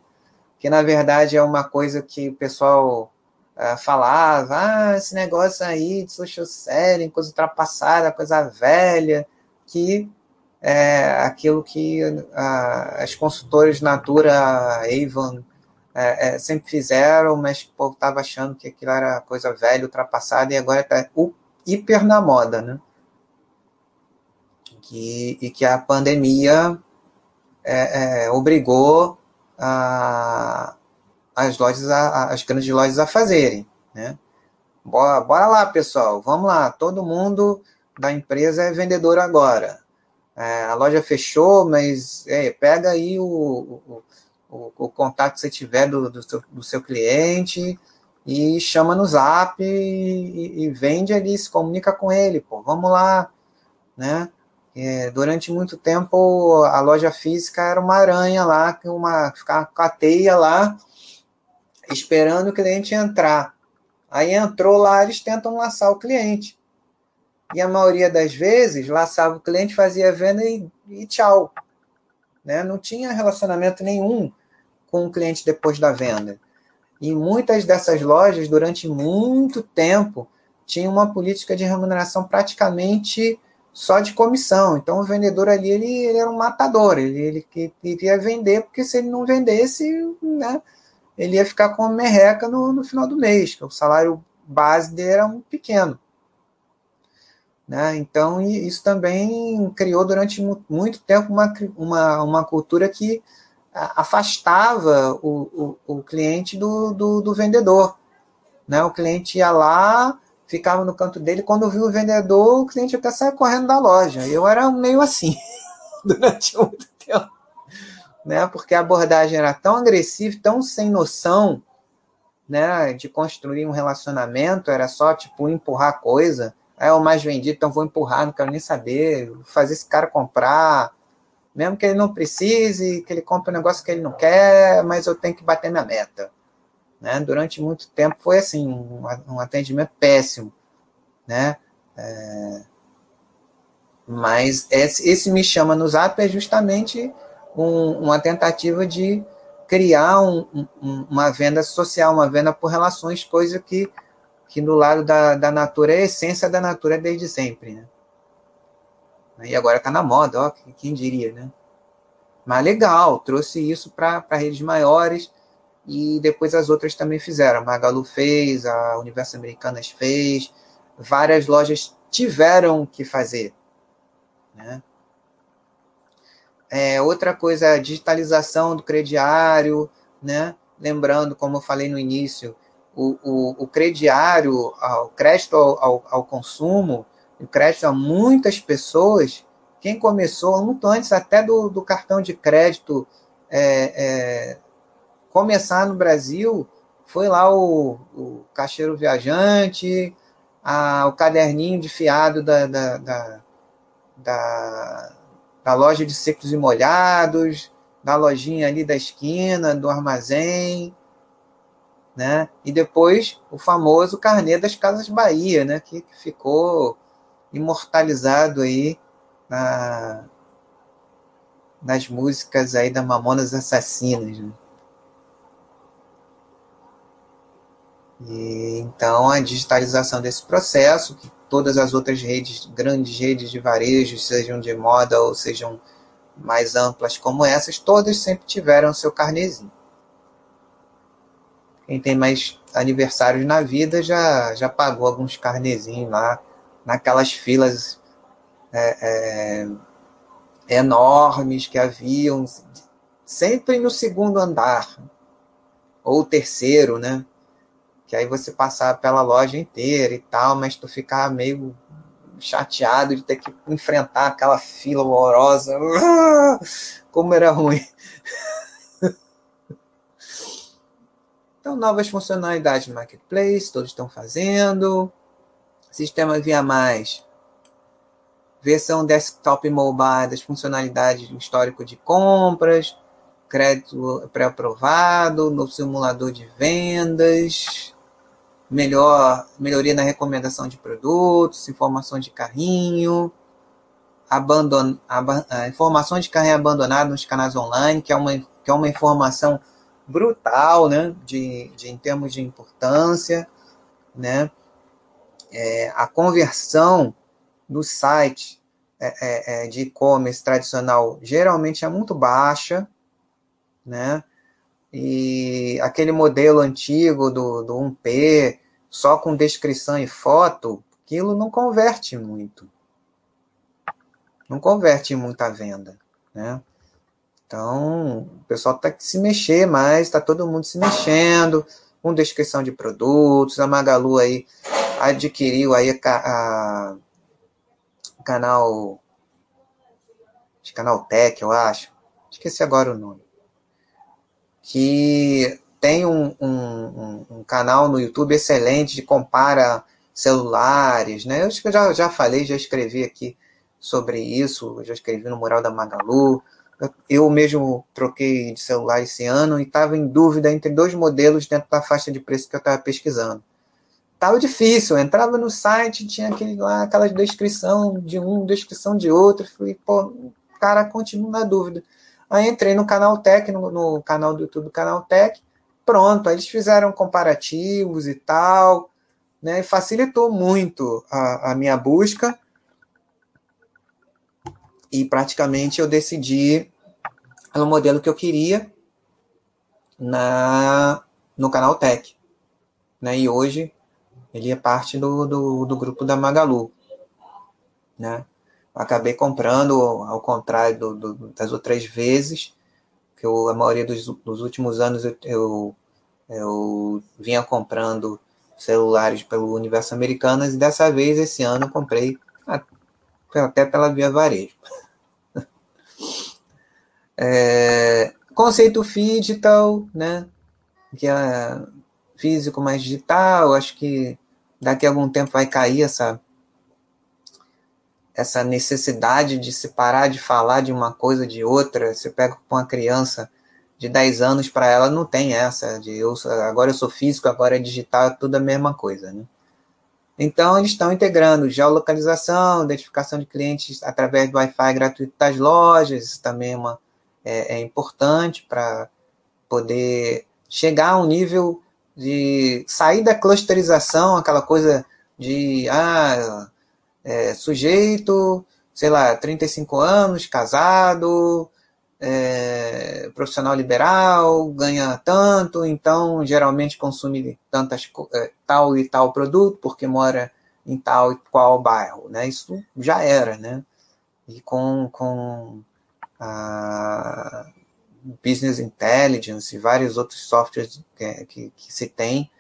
que na verdade é uma coisa que o pessoal uh, falava, ah, esse negócio aí de social selling, coisa ultrapassada, coisa velha, que é aquilo que as consultoras Natura, Avon, é, é, sempre fizeram, mas o povo estava achando que aquilo era coisa velha, ultrapassada, e agora está hiper na moda, né? Que, e que a pandemia é, é obrigou a, as lojas, a, as grandes lojas a fazerem, né? Bora, bora lá, pessoal, vamos lá, todo mundo da empresa é vendedor agora. É, a loja fechou, mas é, pega aí o, o, o, o, contato que você tiver do, do, seu, do seu cliente e chama no zap e, e, vende ali, se comunica com ele, pô, vamos lá, né? É, durante muito tempo a loja física era uma aranha lá, uma, ficava com a teia lá, esperando o cliente entrar. Aí entrou lá, eles tentam laçar o cliente. E a maioria das vezes, laçava o cliente, fazia venda e, e tchau. Né? Não tinha relacionamento nenhum com o cliente depois da venda. E muitas dessas lojas, durante muito tempo, tinham uma política de remuneração praticamente só de comissão. Então, o vendedor ali, ele, ele era um matador. Ele, ele queria vender, porque se ele não vendesse, né, ele ia ficar com merreca no, no final do mês, que o salário base dele era um pequeno. Né? Então, isso também criou durante muito tempo uma, uma, uma cultura que afastava o, o, o cliente do, do, do, vendedor. Né? O cliente ia lá, ficava no canto dele, quando viu o vendedor, o cliente até saia correndo da loja. Eu era meio assim durante muito tempo. Né? Porque a abordagem era tão agressiva, tão sem noção né, de construir um relacionamento, era só tipo empurrar coisa é o mais vendido, então vou empurrar, não quero nem saber, fazer esse cara comprar, mesmo que ele não precise, que ele compre um negócio que ele não quer, mas eu tenho que bater minha meta. Né? Durante muito tempo foi assim, um, atendimento péssimo. Né? É... Mas esse, esse, me chama no Zap é justamente um, uma tentativa de criar um, uma venda social, uma venda por relações, coisa que que no lado da, da natura é a essência da natura desde sempre, né? E agora está na moda, ó, quem diria, né? Mas legal, trouxe isso para redes maiores e depois as outras também fizeram. A Magalu fez, a Universo Americanas fez, várias lojas tiveram que fazer, né? É, outra coisa, a digitalização do crediário, né? Lembrando, como eu falei no início, o, o, o crediário, o crédito ao, ao, ao, consumo, o crédito a muitas pessoas, quem começou muito antes até do, do cartão de crédito é, é, começar no Brasil, foi lá o, o caixeiro viajante, a, o caderninho de fiado da, da, da, da, da loja de secos e molhados, da lojinha ali da esquina, do armazém, né? E depois o famoso carnê das Casas Bahia, né? Que, que ficou imortalizado aí na, nas músicas aí da Mamonas Assassinas. Né? E, então a digitalização desse processo, que todas as outras redes, grandes redes de varejo, sejam de moda ou sejam mais amplas como essas, todas sempre tiveram seu carnezinho. Quem tem mais aniversários na vida já, já pagou alguns carnezinhos lá, naquelas filas é, é, enormes que haviam, sempre no segundo andar, ou terceiro, né? Que aí você passava pela loja inteira e tal, mas tu ficava meio chateado de ter que enfrentar aquela fila horrorosa. Como era ruim. Então, novas funcionalidades no Marketplace, todos estão fazendo. Sistema Via Mais. Versão desktop e mobile das funcionalidades do histórico de compras. Crédito pré-aprovado, no simulador de vendas. Melhor, melhoria na recomendação de produtos, informação de carrinho. Abandon, ab, informação de carrinho abandonado nos canais online, que é uma, que é uma informação brutal, né, de, de, em termos de importância, né, é, a conversão do site é, é, é de e-commerce tradicional geralmente é muito baixa, né, e aquele modelo antigo do, do 1P, só com descrição e foto, aquilo não converte muito. Não converte muito a venda, né? Então, o pessoal tem que se mexer mais, está todo mundo se mexendo, com descrição de produtos. A Magalu aí adquiriu aí a, a, canal canal Tech, eu acho. Esqueci agora o nome. Que tem um, um, um canal no YouTube excelente de compara celulares, né? Eu já, já falei, já escrevi aqui sobre isso, já escrevi no mural da Magalu. Eu mesmo troquei de celular esse ano e estava em dúvida entre dois modelos dentro da faixa de preço que eu estava pesquisando. Tava difícil, eu entrava no site, tinha aquele lá, aquela descrição de um, descrição de outro. Falei, pô, cara, continuo na dúvida. Aí entrei no canal Tech, no, no canal do YouTube Canal Tech, pronto, aí eles fizeram comparativos e tal, né? Facilitou muito a, a minha busca e praticamente eu decidi no modelo que eu queria na no canal Tech. Né? E hoje ele é parte do, do, do grupo da Magalu. Né? acabei comprando, ao contrário do, do, das outras vezes, que eu, a maioria dos, dos últimos anos eu, eu, eu, vinha comprando celulares pelo Universo Americanas e dessa vez, esse ano, eu comprei até pela Via Varejo. é, conceito digital, né? Que é físico mais digital, acho que daqui a algum tempo vai cair essa essa necessidade de se parar de falar de uma coisa de outra. Você pega com uma criança de 10 anos para ela não tem essa de eu agora eu sou físico, agora é digital, é tudo a mesma coisa, né? Então eles estão integrando geolocalização, identificação de clientes através do Wi-Fi gratuito das lojas, isso também é, uma, é, é importante para poder chegar a um nível de sair da clusterização, aquela coisa de ah, é, sujeito, sei lá, 35 anos, casado, é, profissional liberal, ganha tanto, então geralmente consome tantas, é, tal e tal produto porque mora em tal e qual bairro, né? Isso já era, né? E com, com a Business Intelligence e vários outros softwares que, que, que se tem,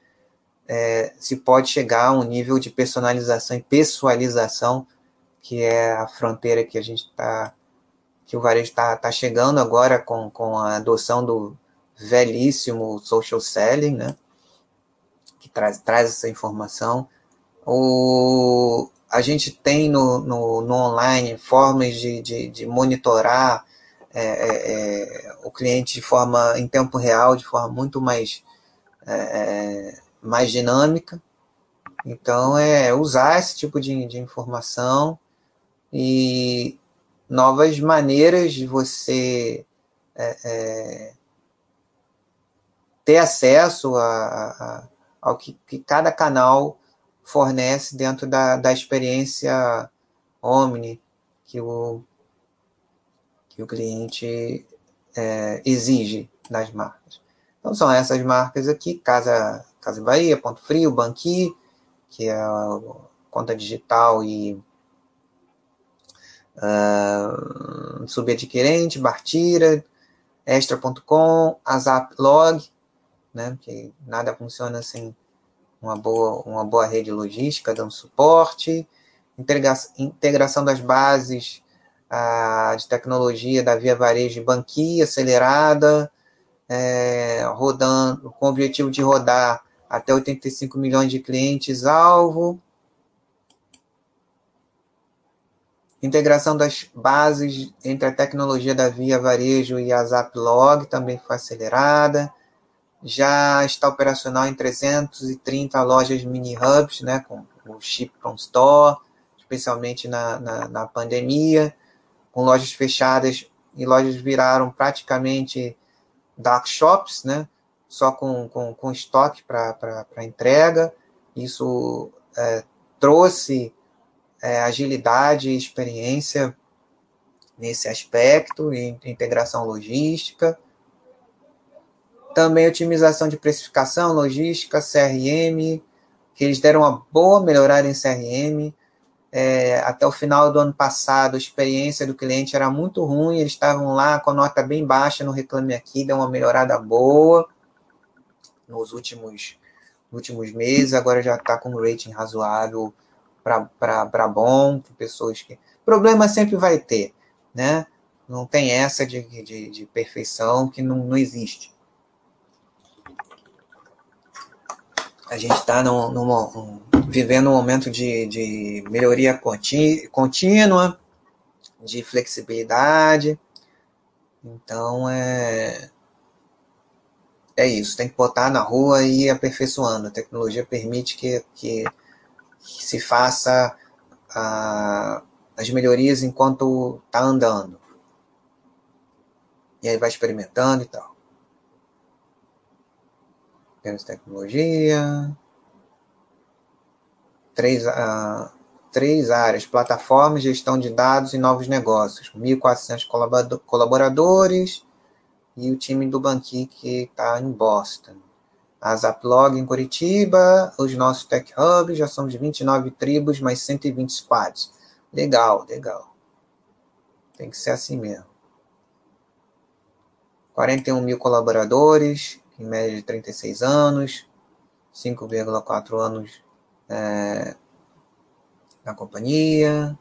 é, se pode chegar a um nível de personalização e pessoalização, que é a fronteira que a gente está, que o varejo está tá chegando agora com, com a adoção do velhíssimo social selling, né? que traz, traz essa informação. O, a gente tem no, no, no online formas de, de, de monitorar é, é, é o cliente de forma em tempo real, de forma muito mais é, é mais dinâmica. Então, é usar esse tipo de, de informação e novas maneiras de você ter acesso a, a, ao que, que, cada canal fornece dentro da, da experiência Omni que o, que o cliente é, exige das marcas. Então, são essas marcas aqui, Casa Casa Bahia, Ponto Frio, Banqui, que é a conta digital e uh, subadquirente, Bartira, Extra.com, Azaplog, né, que nada funciona sem uma boa, uma boa rede logística dando suporte, integra integração das bases uh, de tecnologia da Via Varejo e Banqui acelerada, é, rodando, com o objetivo de rodar até 85 milhões de clientes alvo. Integração das bases entre a tecnologia da Via Varejo e a Zaplog também foi acelerada. Já está operacional em 330 lojas mini hubs, né, com o Chip from Store, especialmente na, na, na pandemia, com lojas fechadas e lojas viraram praticamente dark shops, né, só com, com, com estoque para entrega. Isso é, trouxe é, agilidade e experiência nesse aspecto, e integração logística. Também otimização de precificação, logística, CRM, que eles deram uma boa melhorada em CRM. É, até o final do ano passado, a experiência do cliente era muito ruim, eles estavam lá com nota bem baixa no Reclame Aqui, deu uma melhorada boa nos últimos, últimos meses, agora já está com um rating razoável para bom, pessoas que. Problema sempre vai ter, né? Não tem essa de, de, de perfeição que não, não existe. A gente está um, vivendo um momento de, de melhoria contínua, de flexibilidade. Então, é, é isso, tem que botar na rua e ir aperfeiçoando. A tecnologia permite que, que, se faça ah, as melhorias enquanto está andando. E aí vai experimentando e tal. Temos tecnologia. Três, ah, três áreas: plataformas, gestão de dados e novos negócios. 1.400 colaboradores e o time do Banqui que está em Boston. a Zaplog em Curitiba, os nossos Tech Hubs, já somos 29 tribos, mais 120 squads. Legal, legal. Tem que ser assim mesmo. 41 mil colaboradores, em média de 36 anos, 5,4 anos é, na companhia,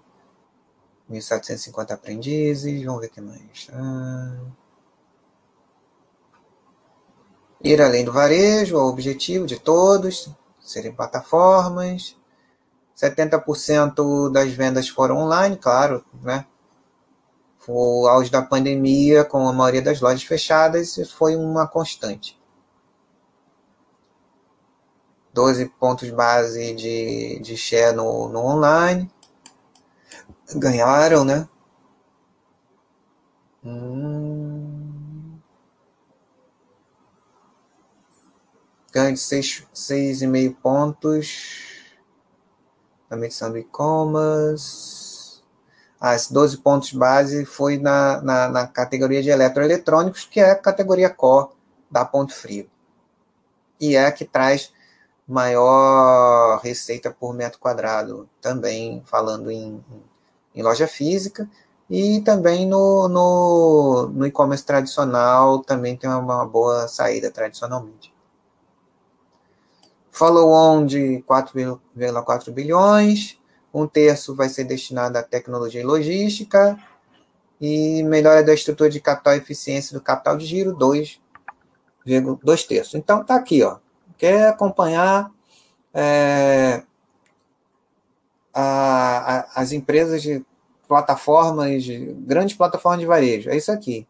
1.750 aprendizes, vamos ver o que mais. Ah, ir além do varejo, o objetivo de todos, serem plataformas. 70% das vendas foram online, claro, né? O auge da pandemia, com a maioria das lojas fechadas, foi uma constante. 12 pontos base de, de share no, no online. Ganharam, né? Hum. Ganho de 6,5 pontos na medição do e-commerce. Ah, esses 12 pontos base foi na, na, na, categoria de eletroeletrônicos, que é a categoria core da Ponto Frio. E é a que traz maior receita por metro quadrado, também falando em, em loja física, e também no, no, no e-commerce tradicional também tem uma boa saída tradicionalmente. Follow-on de 4,4 bilhões, um terço vai ser destinado à tecnologia e logística, e melhora da estrutura de capital e eficiência do capital de giro, 2,2 terços. Então, tá aqui, ó quer acompanhar é, a, a, as empresas de plataformas, de, grandes plataformas de varejo, é isso aqui.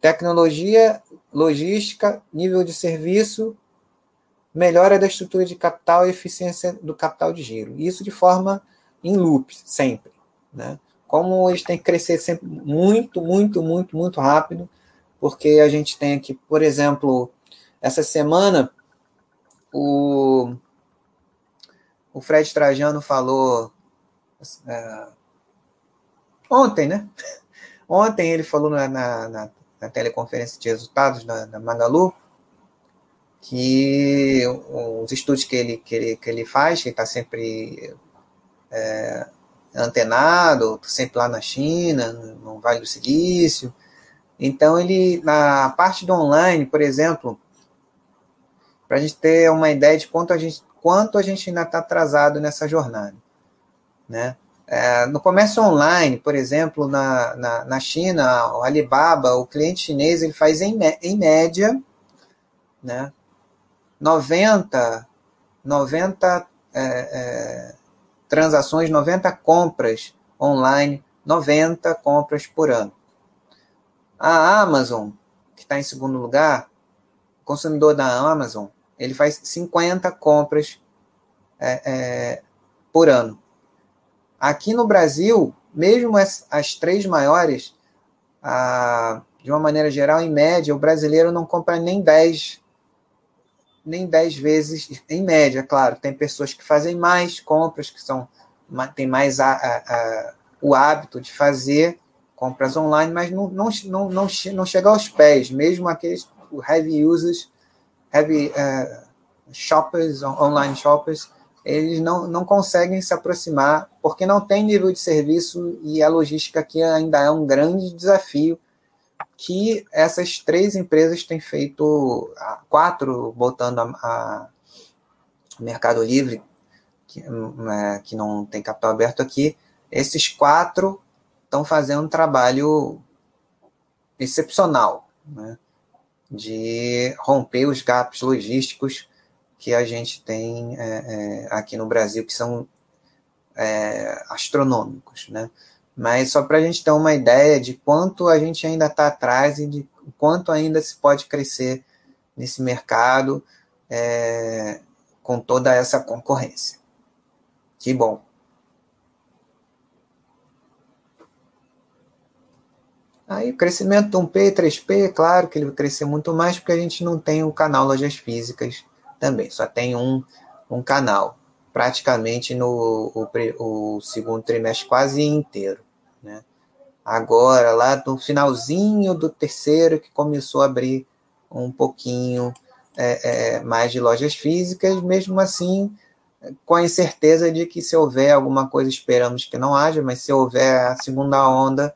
Tecnologia, logística, nível de serviço, melhora da estrutura de capital e eficiência do capital de giro. Isso de forma em loop, sempre. Né? Como eles têm que crescer sempre muito, muito, muito, muito rápido, porque a gente tem aqui, por exemplo, essa semana, o, o Fred Trajano falou. É, ontem, né? Ontem ele falou na, na, na, na teleconferência de resultados da, Magalu que os estudos que ele, que ele, que ele faz, que está sempre é, antenado, sempre lá na China, no Vale do Silício. Então, ele, na parte do online, por exemplo, para a gente ter uma ideia de quanto a gente, quanto a gente ainda está atrasado nessa jornada. Né? É, no comércio online, por exemplo, na, na, na, China, o Alibaba, o cliente chinês, ele faz em, em média né, 90, 90 é, é, transações, 90 compras online, 90 compras por ano. A Amazon, que está em segundo lugar, consumidor da Amazon, ele faz 50 compras é, é, por ano. Aqui no Brasil, mesmo as, as três maiores, a, de uma maneira geral, em média, o brasileiro não compra nem 10 nem 10 vezes, em média, claro. Tem pessoas que fazem mais compras, que são tem mais a, a, a, o hábito de fazer compras online, mas não, não, não, não, não chega aos pés, mesmo aqueles heavy users heavy uh, shoppers, online shoppers, eles não, não conseguem se aproximar porque não tem nível de serviço e a logística aqui ainda é um grande desafio que essas três empresas têm feito, quatro botando a, a Mercado Livre, que, é, que não tem capital aberto aqui, esses quatro estão fazendo um trabalho excepcional. Né? De romper os gaps logísticos que a gente tem é, é, aqui no Brasil, que são é, astronômicos, né? Mas só para a gente ter uma ideia de quanto a gente ainda está atrás e de quanto ainda se pode crescer nesse mercado é, com toda essa concorrência. Que bom. Aí o crescimento do 1P e 3P, claro que ele vai crescer muito mais, porque a gente não tem um canal lojas físicas também, só tem um, um canal, praticamente no o, o segundo trimestre quase inteiro. Né? Agora, lá no finalzinho do terceiro, que começou a abrir um pouquinho é, é, mais de lojas físicas, mesmo assim, com a incerteza de que se houver alguma coisa, esperamos que não haja, mas se houver a segunda onda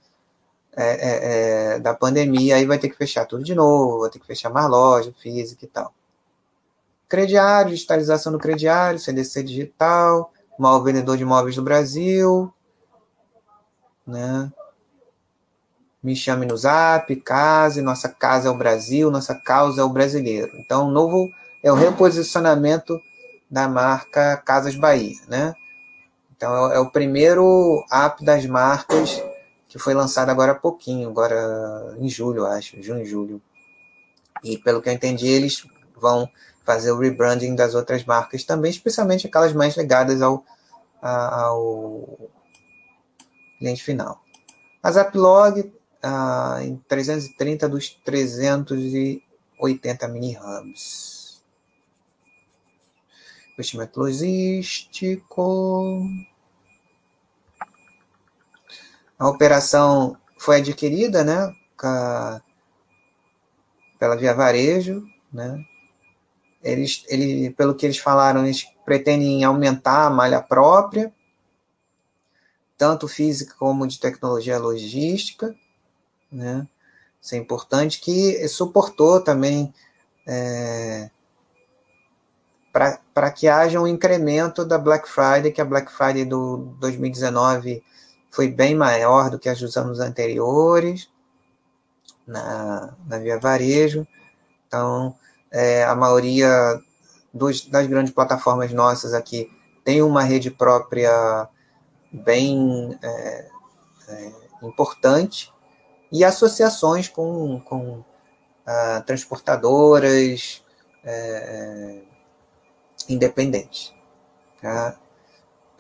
é, é, é da pandemia, aí vai ter que fechar tudo de novo, vai ter que fechar mais loja física e tal. Crediário, digitalização do crediário, CDC digital, maior vendedor de imóveis do Brasil, né? Me chame no zap, case, nossa casa é o Brasil, nossa causa é o brasileiro. Então, novo é o reposicionamento da marca Casas Bahia, né? Então, é o primeiro app das marcas que foi lançado agora há pouquinho, agora em julho, acho, junho, julho. E pelo que eu entendi, eles vão fazer o rebranding das outras marcas também, especialmente aquelas mais ligadas ao, ao cliente final. A Zaplog em 330 dos 380 mini hubs. Investimento logístico. A operação foi adquirida, né, pela Via Varejo, né? Eles, ele, pelo que eles falaram, eles pretendem aumentar a malha própria, tanto física como de tecnologia logística, né? Isso é importante, que suportou também é, para que haja um incremento da Black Friday, que a Black Friday do 2019 foi bem maior do que as dos anos anteriores na, na Via Varejo. Então, é, a maioria dos, das grandes plataformas nossas aqui tem uma rede própria bem é, é, importante e associações com, com ah, transportadoras é, independentes, tá?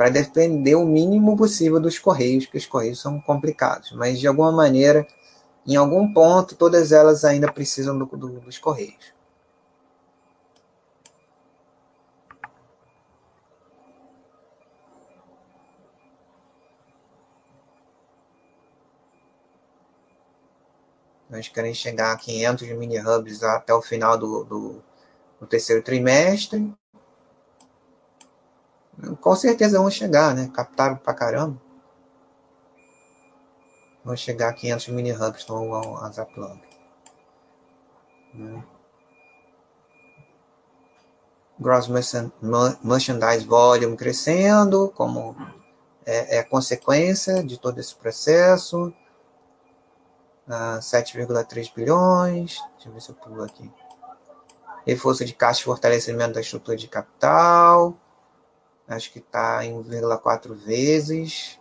Para depender o mínimo possível dos correios, que os correios são complicados, mas de alguma maneira, em algum ponto, todas elas ainda precisam do, do, dos correios. Nós queremos chegar a 500 mini hubs até o final do, do, do terceiro trimestre. Com certeza vão chegar, né? Captaram pra caramba. Vão chegar a 500 mini hubs no Azaplug. Né? Gross Merchandise Volume crescendo, como é, é consequência de todo esse processo. 7,3 bilhões. Deixa eu ver se eu pulo aqui. Reforço de caixa e fortalecimento da estrutura de capital. Acho que está em 1,4 vezes.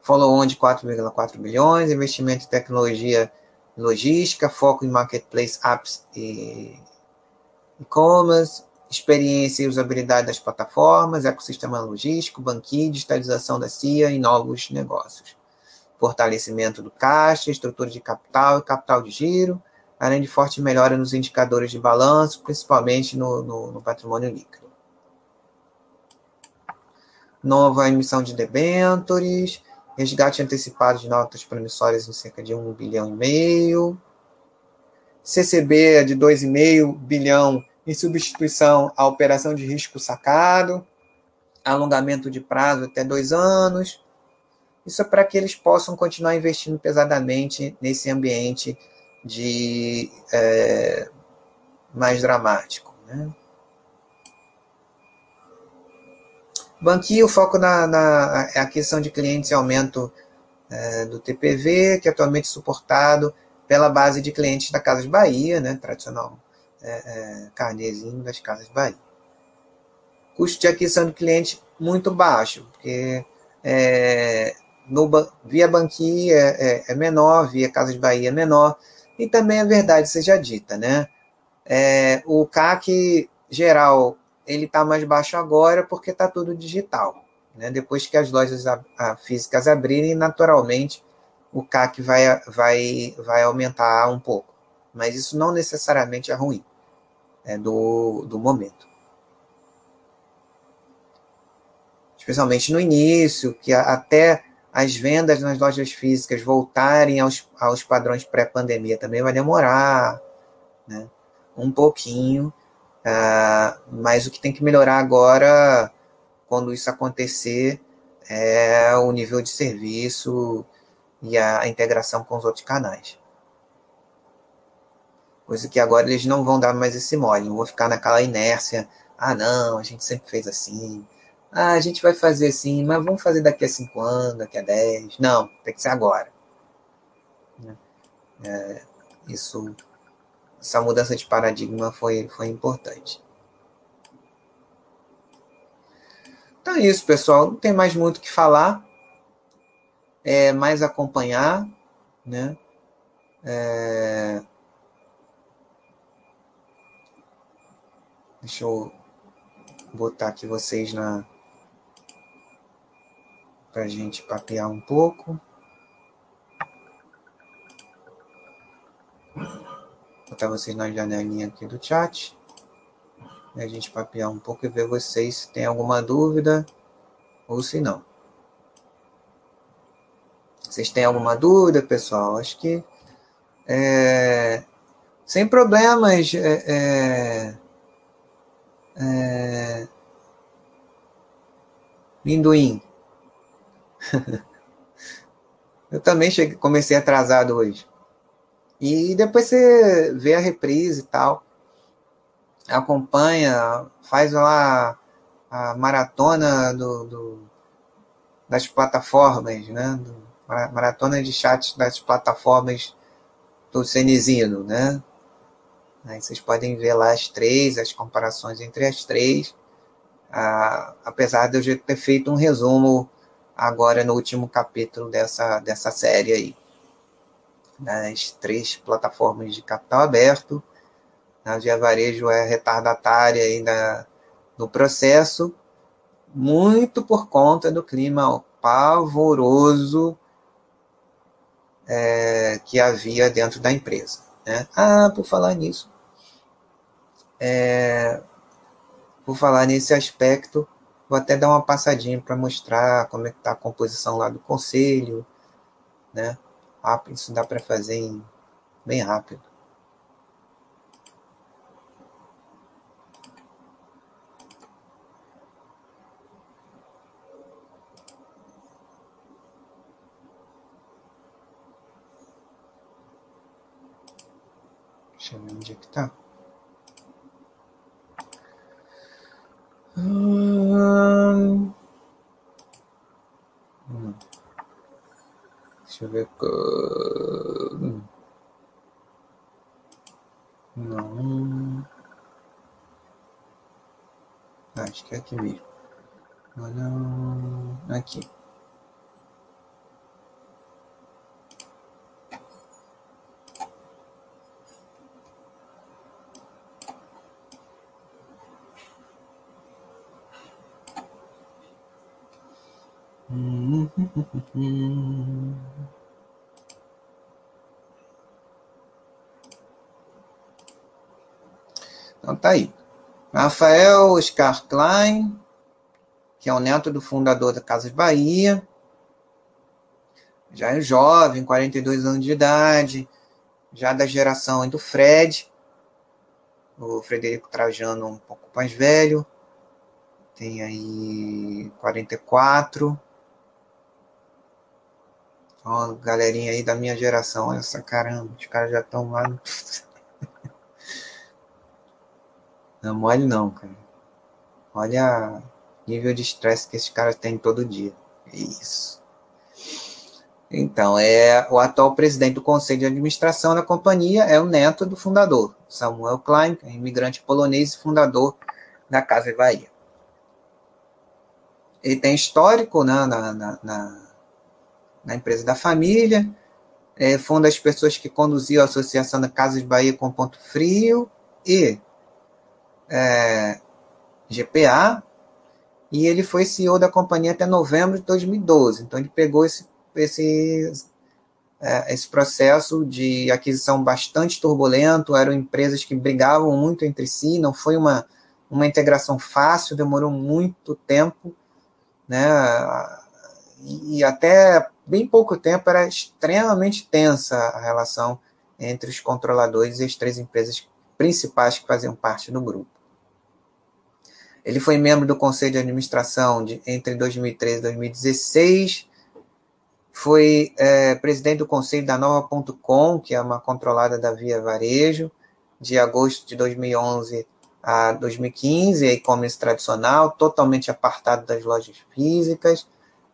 Follow-on de 4,4 bilhões. Investimento em tecnologia logística. Foco em marketplace, apps e e-commerce. Experiência e usabilidade das plataformas. Ecossistema logístico, banquinho, digitalização da CIA e novos negócios fortalecimento do caixa, estrutura de capital e capital de giro, além de forte melhora nos indicadores de balanço, principalmente no, no, no patrimônio líquido. Nova emissão de debêntures, resgate antecipado de notas promissórias em cerca de 1 bilhão e meio, CCB de 2,5 bilhão em substituição à operação de risco sacado, alongamento de prazo até dois anos, isso é para que eles possam continuar investindo pesadamente nesse ambiente de é, mais dramático. Né? Banquinho, o foco na, na aquisição de clientes e aumento é, do TPV, que é atualmente suportado pela base de clientes da Casas Bahia, né, tradicional é, é, carnezinho das Casas Bahia. Custo de aquisição de cliente muito baixo, porque é, no, via Banqui é, é, é, menor, via Casas Bahia é menor, e também a verdade seja dita, né? É, o CAC geral ele está mais baixo agora porque está tudo digital. Né? Depois que as lojas a, a, físicas abrirem, naturalmente o CAC vai, vai, vai aumentar um pouco. Mas isso não necessariamente é ruim é do, do momento. Especialmente no início, que até as vendas nas lojas físicas voltarem aos, aos padrões pré-pandemia também vai demorar. né? Um pouquinho, uh, mas o que tem que melhorar agora, quando isso acontecer, é o nível de serviço e a, integração com os outros canais. Coisa que agora eles não vão dar mais esse mole, não vão ficar naquela inércia. Ah, não, a gente sempre fez assim. Ah, a gente vai fazer assim, mas vamos fazer daqui a cinco anos, daqui a dez. Não, tem que ser agora. É, isso, essa mudança de paradigma foi, foi importante. Então é isso, pessoal. Não tem mais muito o que falar. É mais acompanhar, né? É... Deixa eu botar aqui vocês na para gente papear um pouco. Botar vocês na janelinha aqui do chat. E a gente papear um pouco e ver vocês se tem alguma dúvida ou se não. Vocês têm alguma dúvida, pessoal? Acho que é, sem problemas. É, é, é, Minduim. Eu também cheguei, comecei atrasado hoje. E depois você vê a reprise e tal, acompanha, faz lá a maratona do, do das plataformas, né? Do, maratona de chat das plataformas do Cenezino, né? Aí vocês podem ver lá as três, as comparações entre as três. Ah, apesar de eu já ter feito um resumo agora no último capítulo dessa, dessa série aí nas três plataformas de capital aberto. A Via Varejo é retardatária ainda no processo, muito por conta do clima pavoroso é, que havia dentro da empresa. Né? Ah, por falar nisso, é, por falar nesse aspecto, vou até dar uma passadinha para mostrar como é que está a composição lá do conselho, né? Rápido, isso dá para fazer em, bem rápido. Deixa eu ver onde é que tá. Hum... Hum. Deixa eu ver. Não. Acho que é aqui mesmo. Olha. Aqui. Então tá aí. Rafael Oscar Klein, que é o neto do fundador da Casas Bahia. Já é jovem, 42 anos de idade, já da geração do Fred, o Frederico Trajano um pouco mais velho, tem aí 44. Ó, galerinha aí da minha geração, olha essa caramba, os caras já estão lá no... Não mole não, cara. Olha o nível de estresse que esses caras têm todo dia. Isso. Então, é o atual presidente do conselho de administração da companhia é o neto do fundador, Samuel Klein, é imigrante polonês e fundador da Casa Bahia. Ele tem histórico né, na, na, na, na empresa da família, é, foi uma das pessoas que conduziu a Associação da Casas Bahia com Ponto Frio e é, GPA, e ele foi CEO da companhia até novembro de 2012. Então, ele pegou esse, esse, é, esse processo de aquisição bastante turbulento, eram empresas que brigavam muito entre si, não foi uma, uma integração fácil, demorou muito tempo, né? E, e até bem pouco tempo era extremamente tensa a relação entre os controladores e as três empresas principais que faziam parte do grupo. Ele foi membro do conselho de administração de, entre 2013 e 2016. Foi é, presidente do conselho da Nova.com, que é uma controlada da Via Varejo, de agosto de 2011 a 2015, e-commerce tradicional, totalmente apartado das lojas físicas.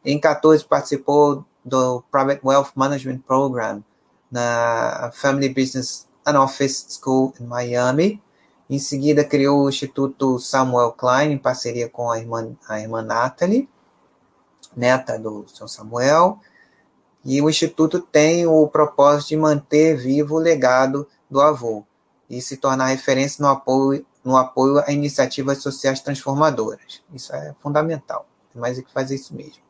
Em 14 participou do Private Wealth Management Program na Family Business and Office School em Miami. Em seguida, criou o Instituto Samuel Klein, em parceria com a irmã, a irmã Natalie, neta do Sr. Samuel. E o Instituto tem o propósito de manter vivo o legado do avô e se tornar referência no apoio, no apoio a iniciativas sociais transformadoras. Isso é fundamental. Tem mais é que fazer isso mesmo.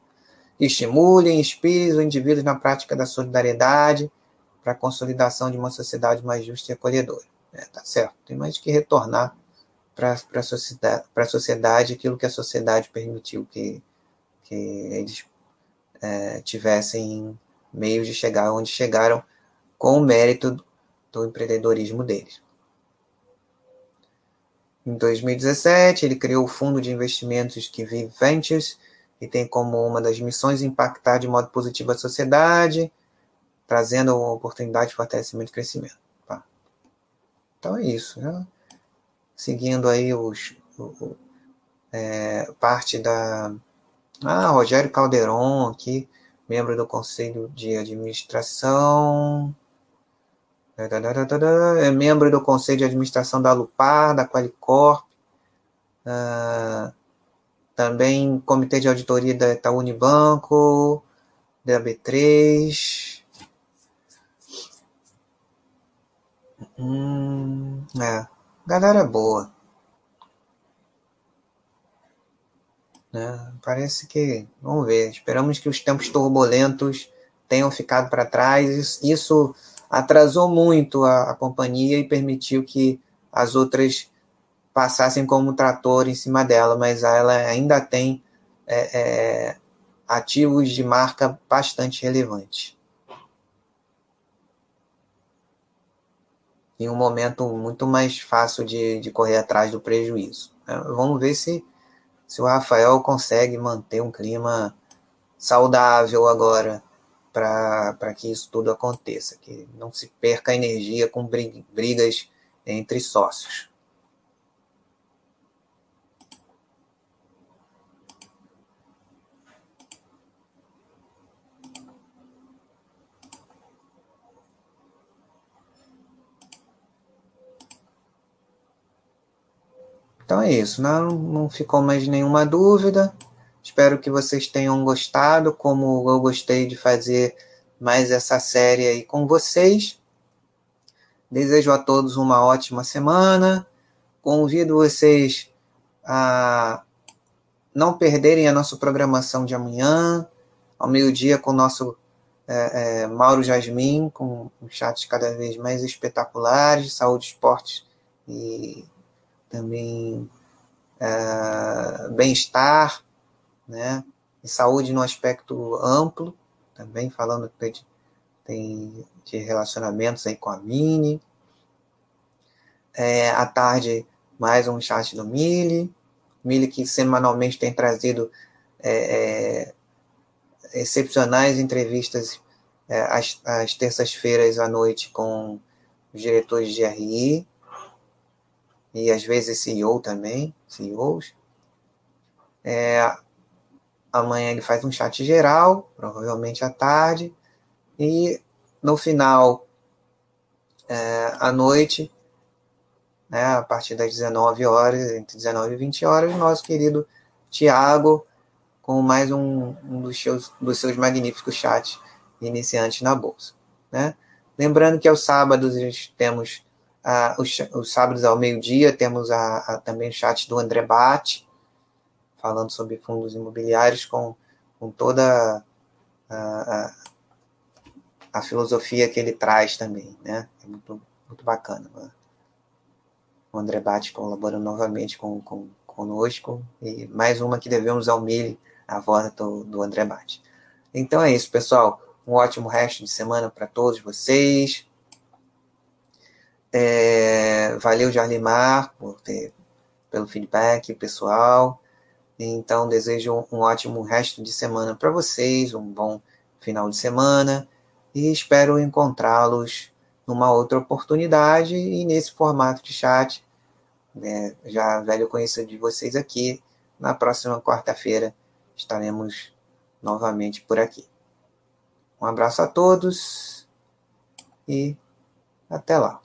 Estimule e inspire os indivíduos na prática da solidariedade para a consolidação de uma sociedade mais justa e acolhedora. É, tá certo. Tem mais que retornar para a sociedade, sociedade aquilo que a sociedade permitiu que, que eles é, tivessem meios de chegar onde chegaram com o mérito do empreendedorismo deles. Em 2017, ele criou o fundo de investimentos que Vive Ventures, que tem como uma das missões impactar de modo positivo a sociedade, trazendo oportunidade de fortalecimento e crescimento. Tá? Então é isso. Né? Seguindo aí os, o, o, é, parte da. Ah, Rogério Calderon, aqui, membro do Conselho de Administração. É membro do Conselho de Administração da Lupar, da Qualicorp. Uh, também Comitê de Auditoria da Itaú Unibanco, da B3. Hum, é, galera boa. Né? Parece que, vamos ver, esperamos que os tempos turbulentos tenham ficado para trás. Isso atrasou muito a, a companhia e permitiu que as outras passassem como trator em cima dela, mas ela ainda tem é, é, ativos de marca bastante relevantes. Em um momento muito mais fácil de, de correr atrás do prejuízo. É, vamos ver se, se o Rafael consegue manter um clima saudável agora para que isso tudo aconteça, que não se perca energia com brigas entre sócios. Então é isso, não, não ficou mais nenhuma dúvida. Espero que vocês tenham gostado, como eu gostei de fazer mais essa série aí com vocês. Desejo a todos uma ótima semana. Convido vocês a não perderem a nossa programação de amanhã, ao meio-dia, com o nosso é, é, Mauro Jasmin, com chats cada vez mais espetaculares, saúde, esportes e também é, bem-estar né? E saúde no aspecto amplo, também falando de, tem de relacionamentos aí com a Mini. É, à tarde, mais um chat do Mili. Mili que semanalmente tem trazido é, é, excepcionais entrevistas é, às, às terças-feiras à noite com os diretores de RI e às vezes CEO também, CEOs. É, Amanhã ele faz um chat geral, provavelmente à tarde. E no final, é, à noite, né, a partir das 19 horas, entre 19 e 20 horas, nosso querido Tiago, com mais um, um dos, seus, dos seus magníficos chats iniciantes na Bolsa. Né? Lembrando que aos sábados temos, ah, os, os, sábados ao meio-dia, temos a, a, também o chat do André Bate, falando sobre fundos imobiliários com, com toda a, a, a filosofia que ele traz também, né? É muito, muito bacana. Né? O André Bate colaborando novamente com, com, conosco e mais uma que devemos ao Mili, a voz do, do André Bate. Então é isso, pessoal. Um ótimo resto de semana para todos vocês. É, valeu, Jarlimar, por ter, pelo feedback pessoal. Então, desejo um, um ótimo resto de semana para vocês, um bom final de semana e espero encontrá-los numa outra oportunidade e nesse formato de chat, né, já velho conhecido de vocês aqui. Na próxima quarta-feira estaremos novamente por aqui. Um abraço a todos e até lá.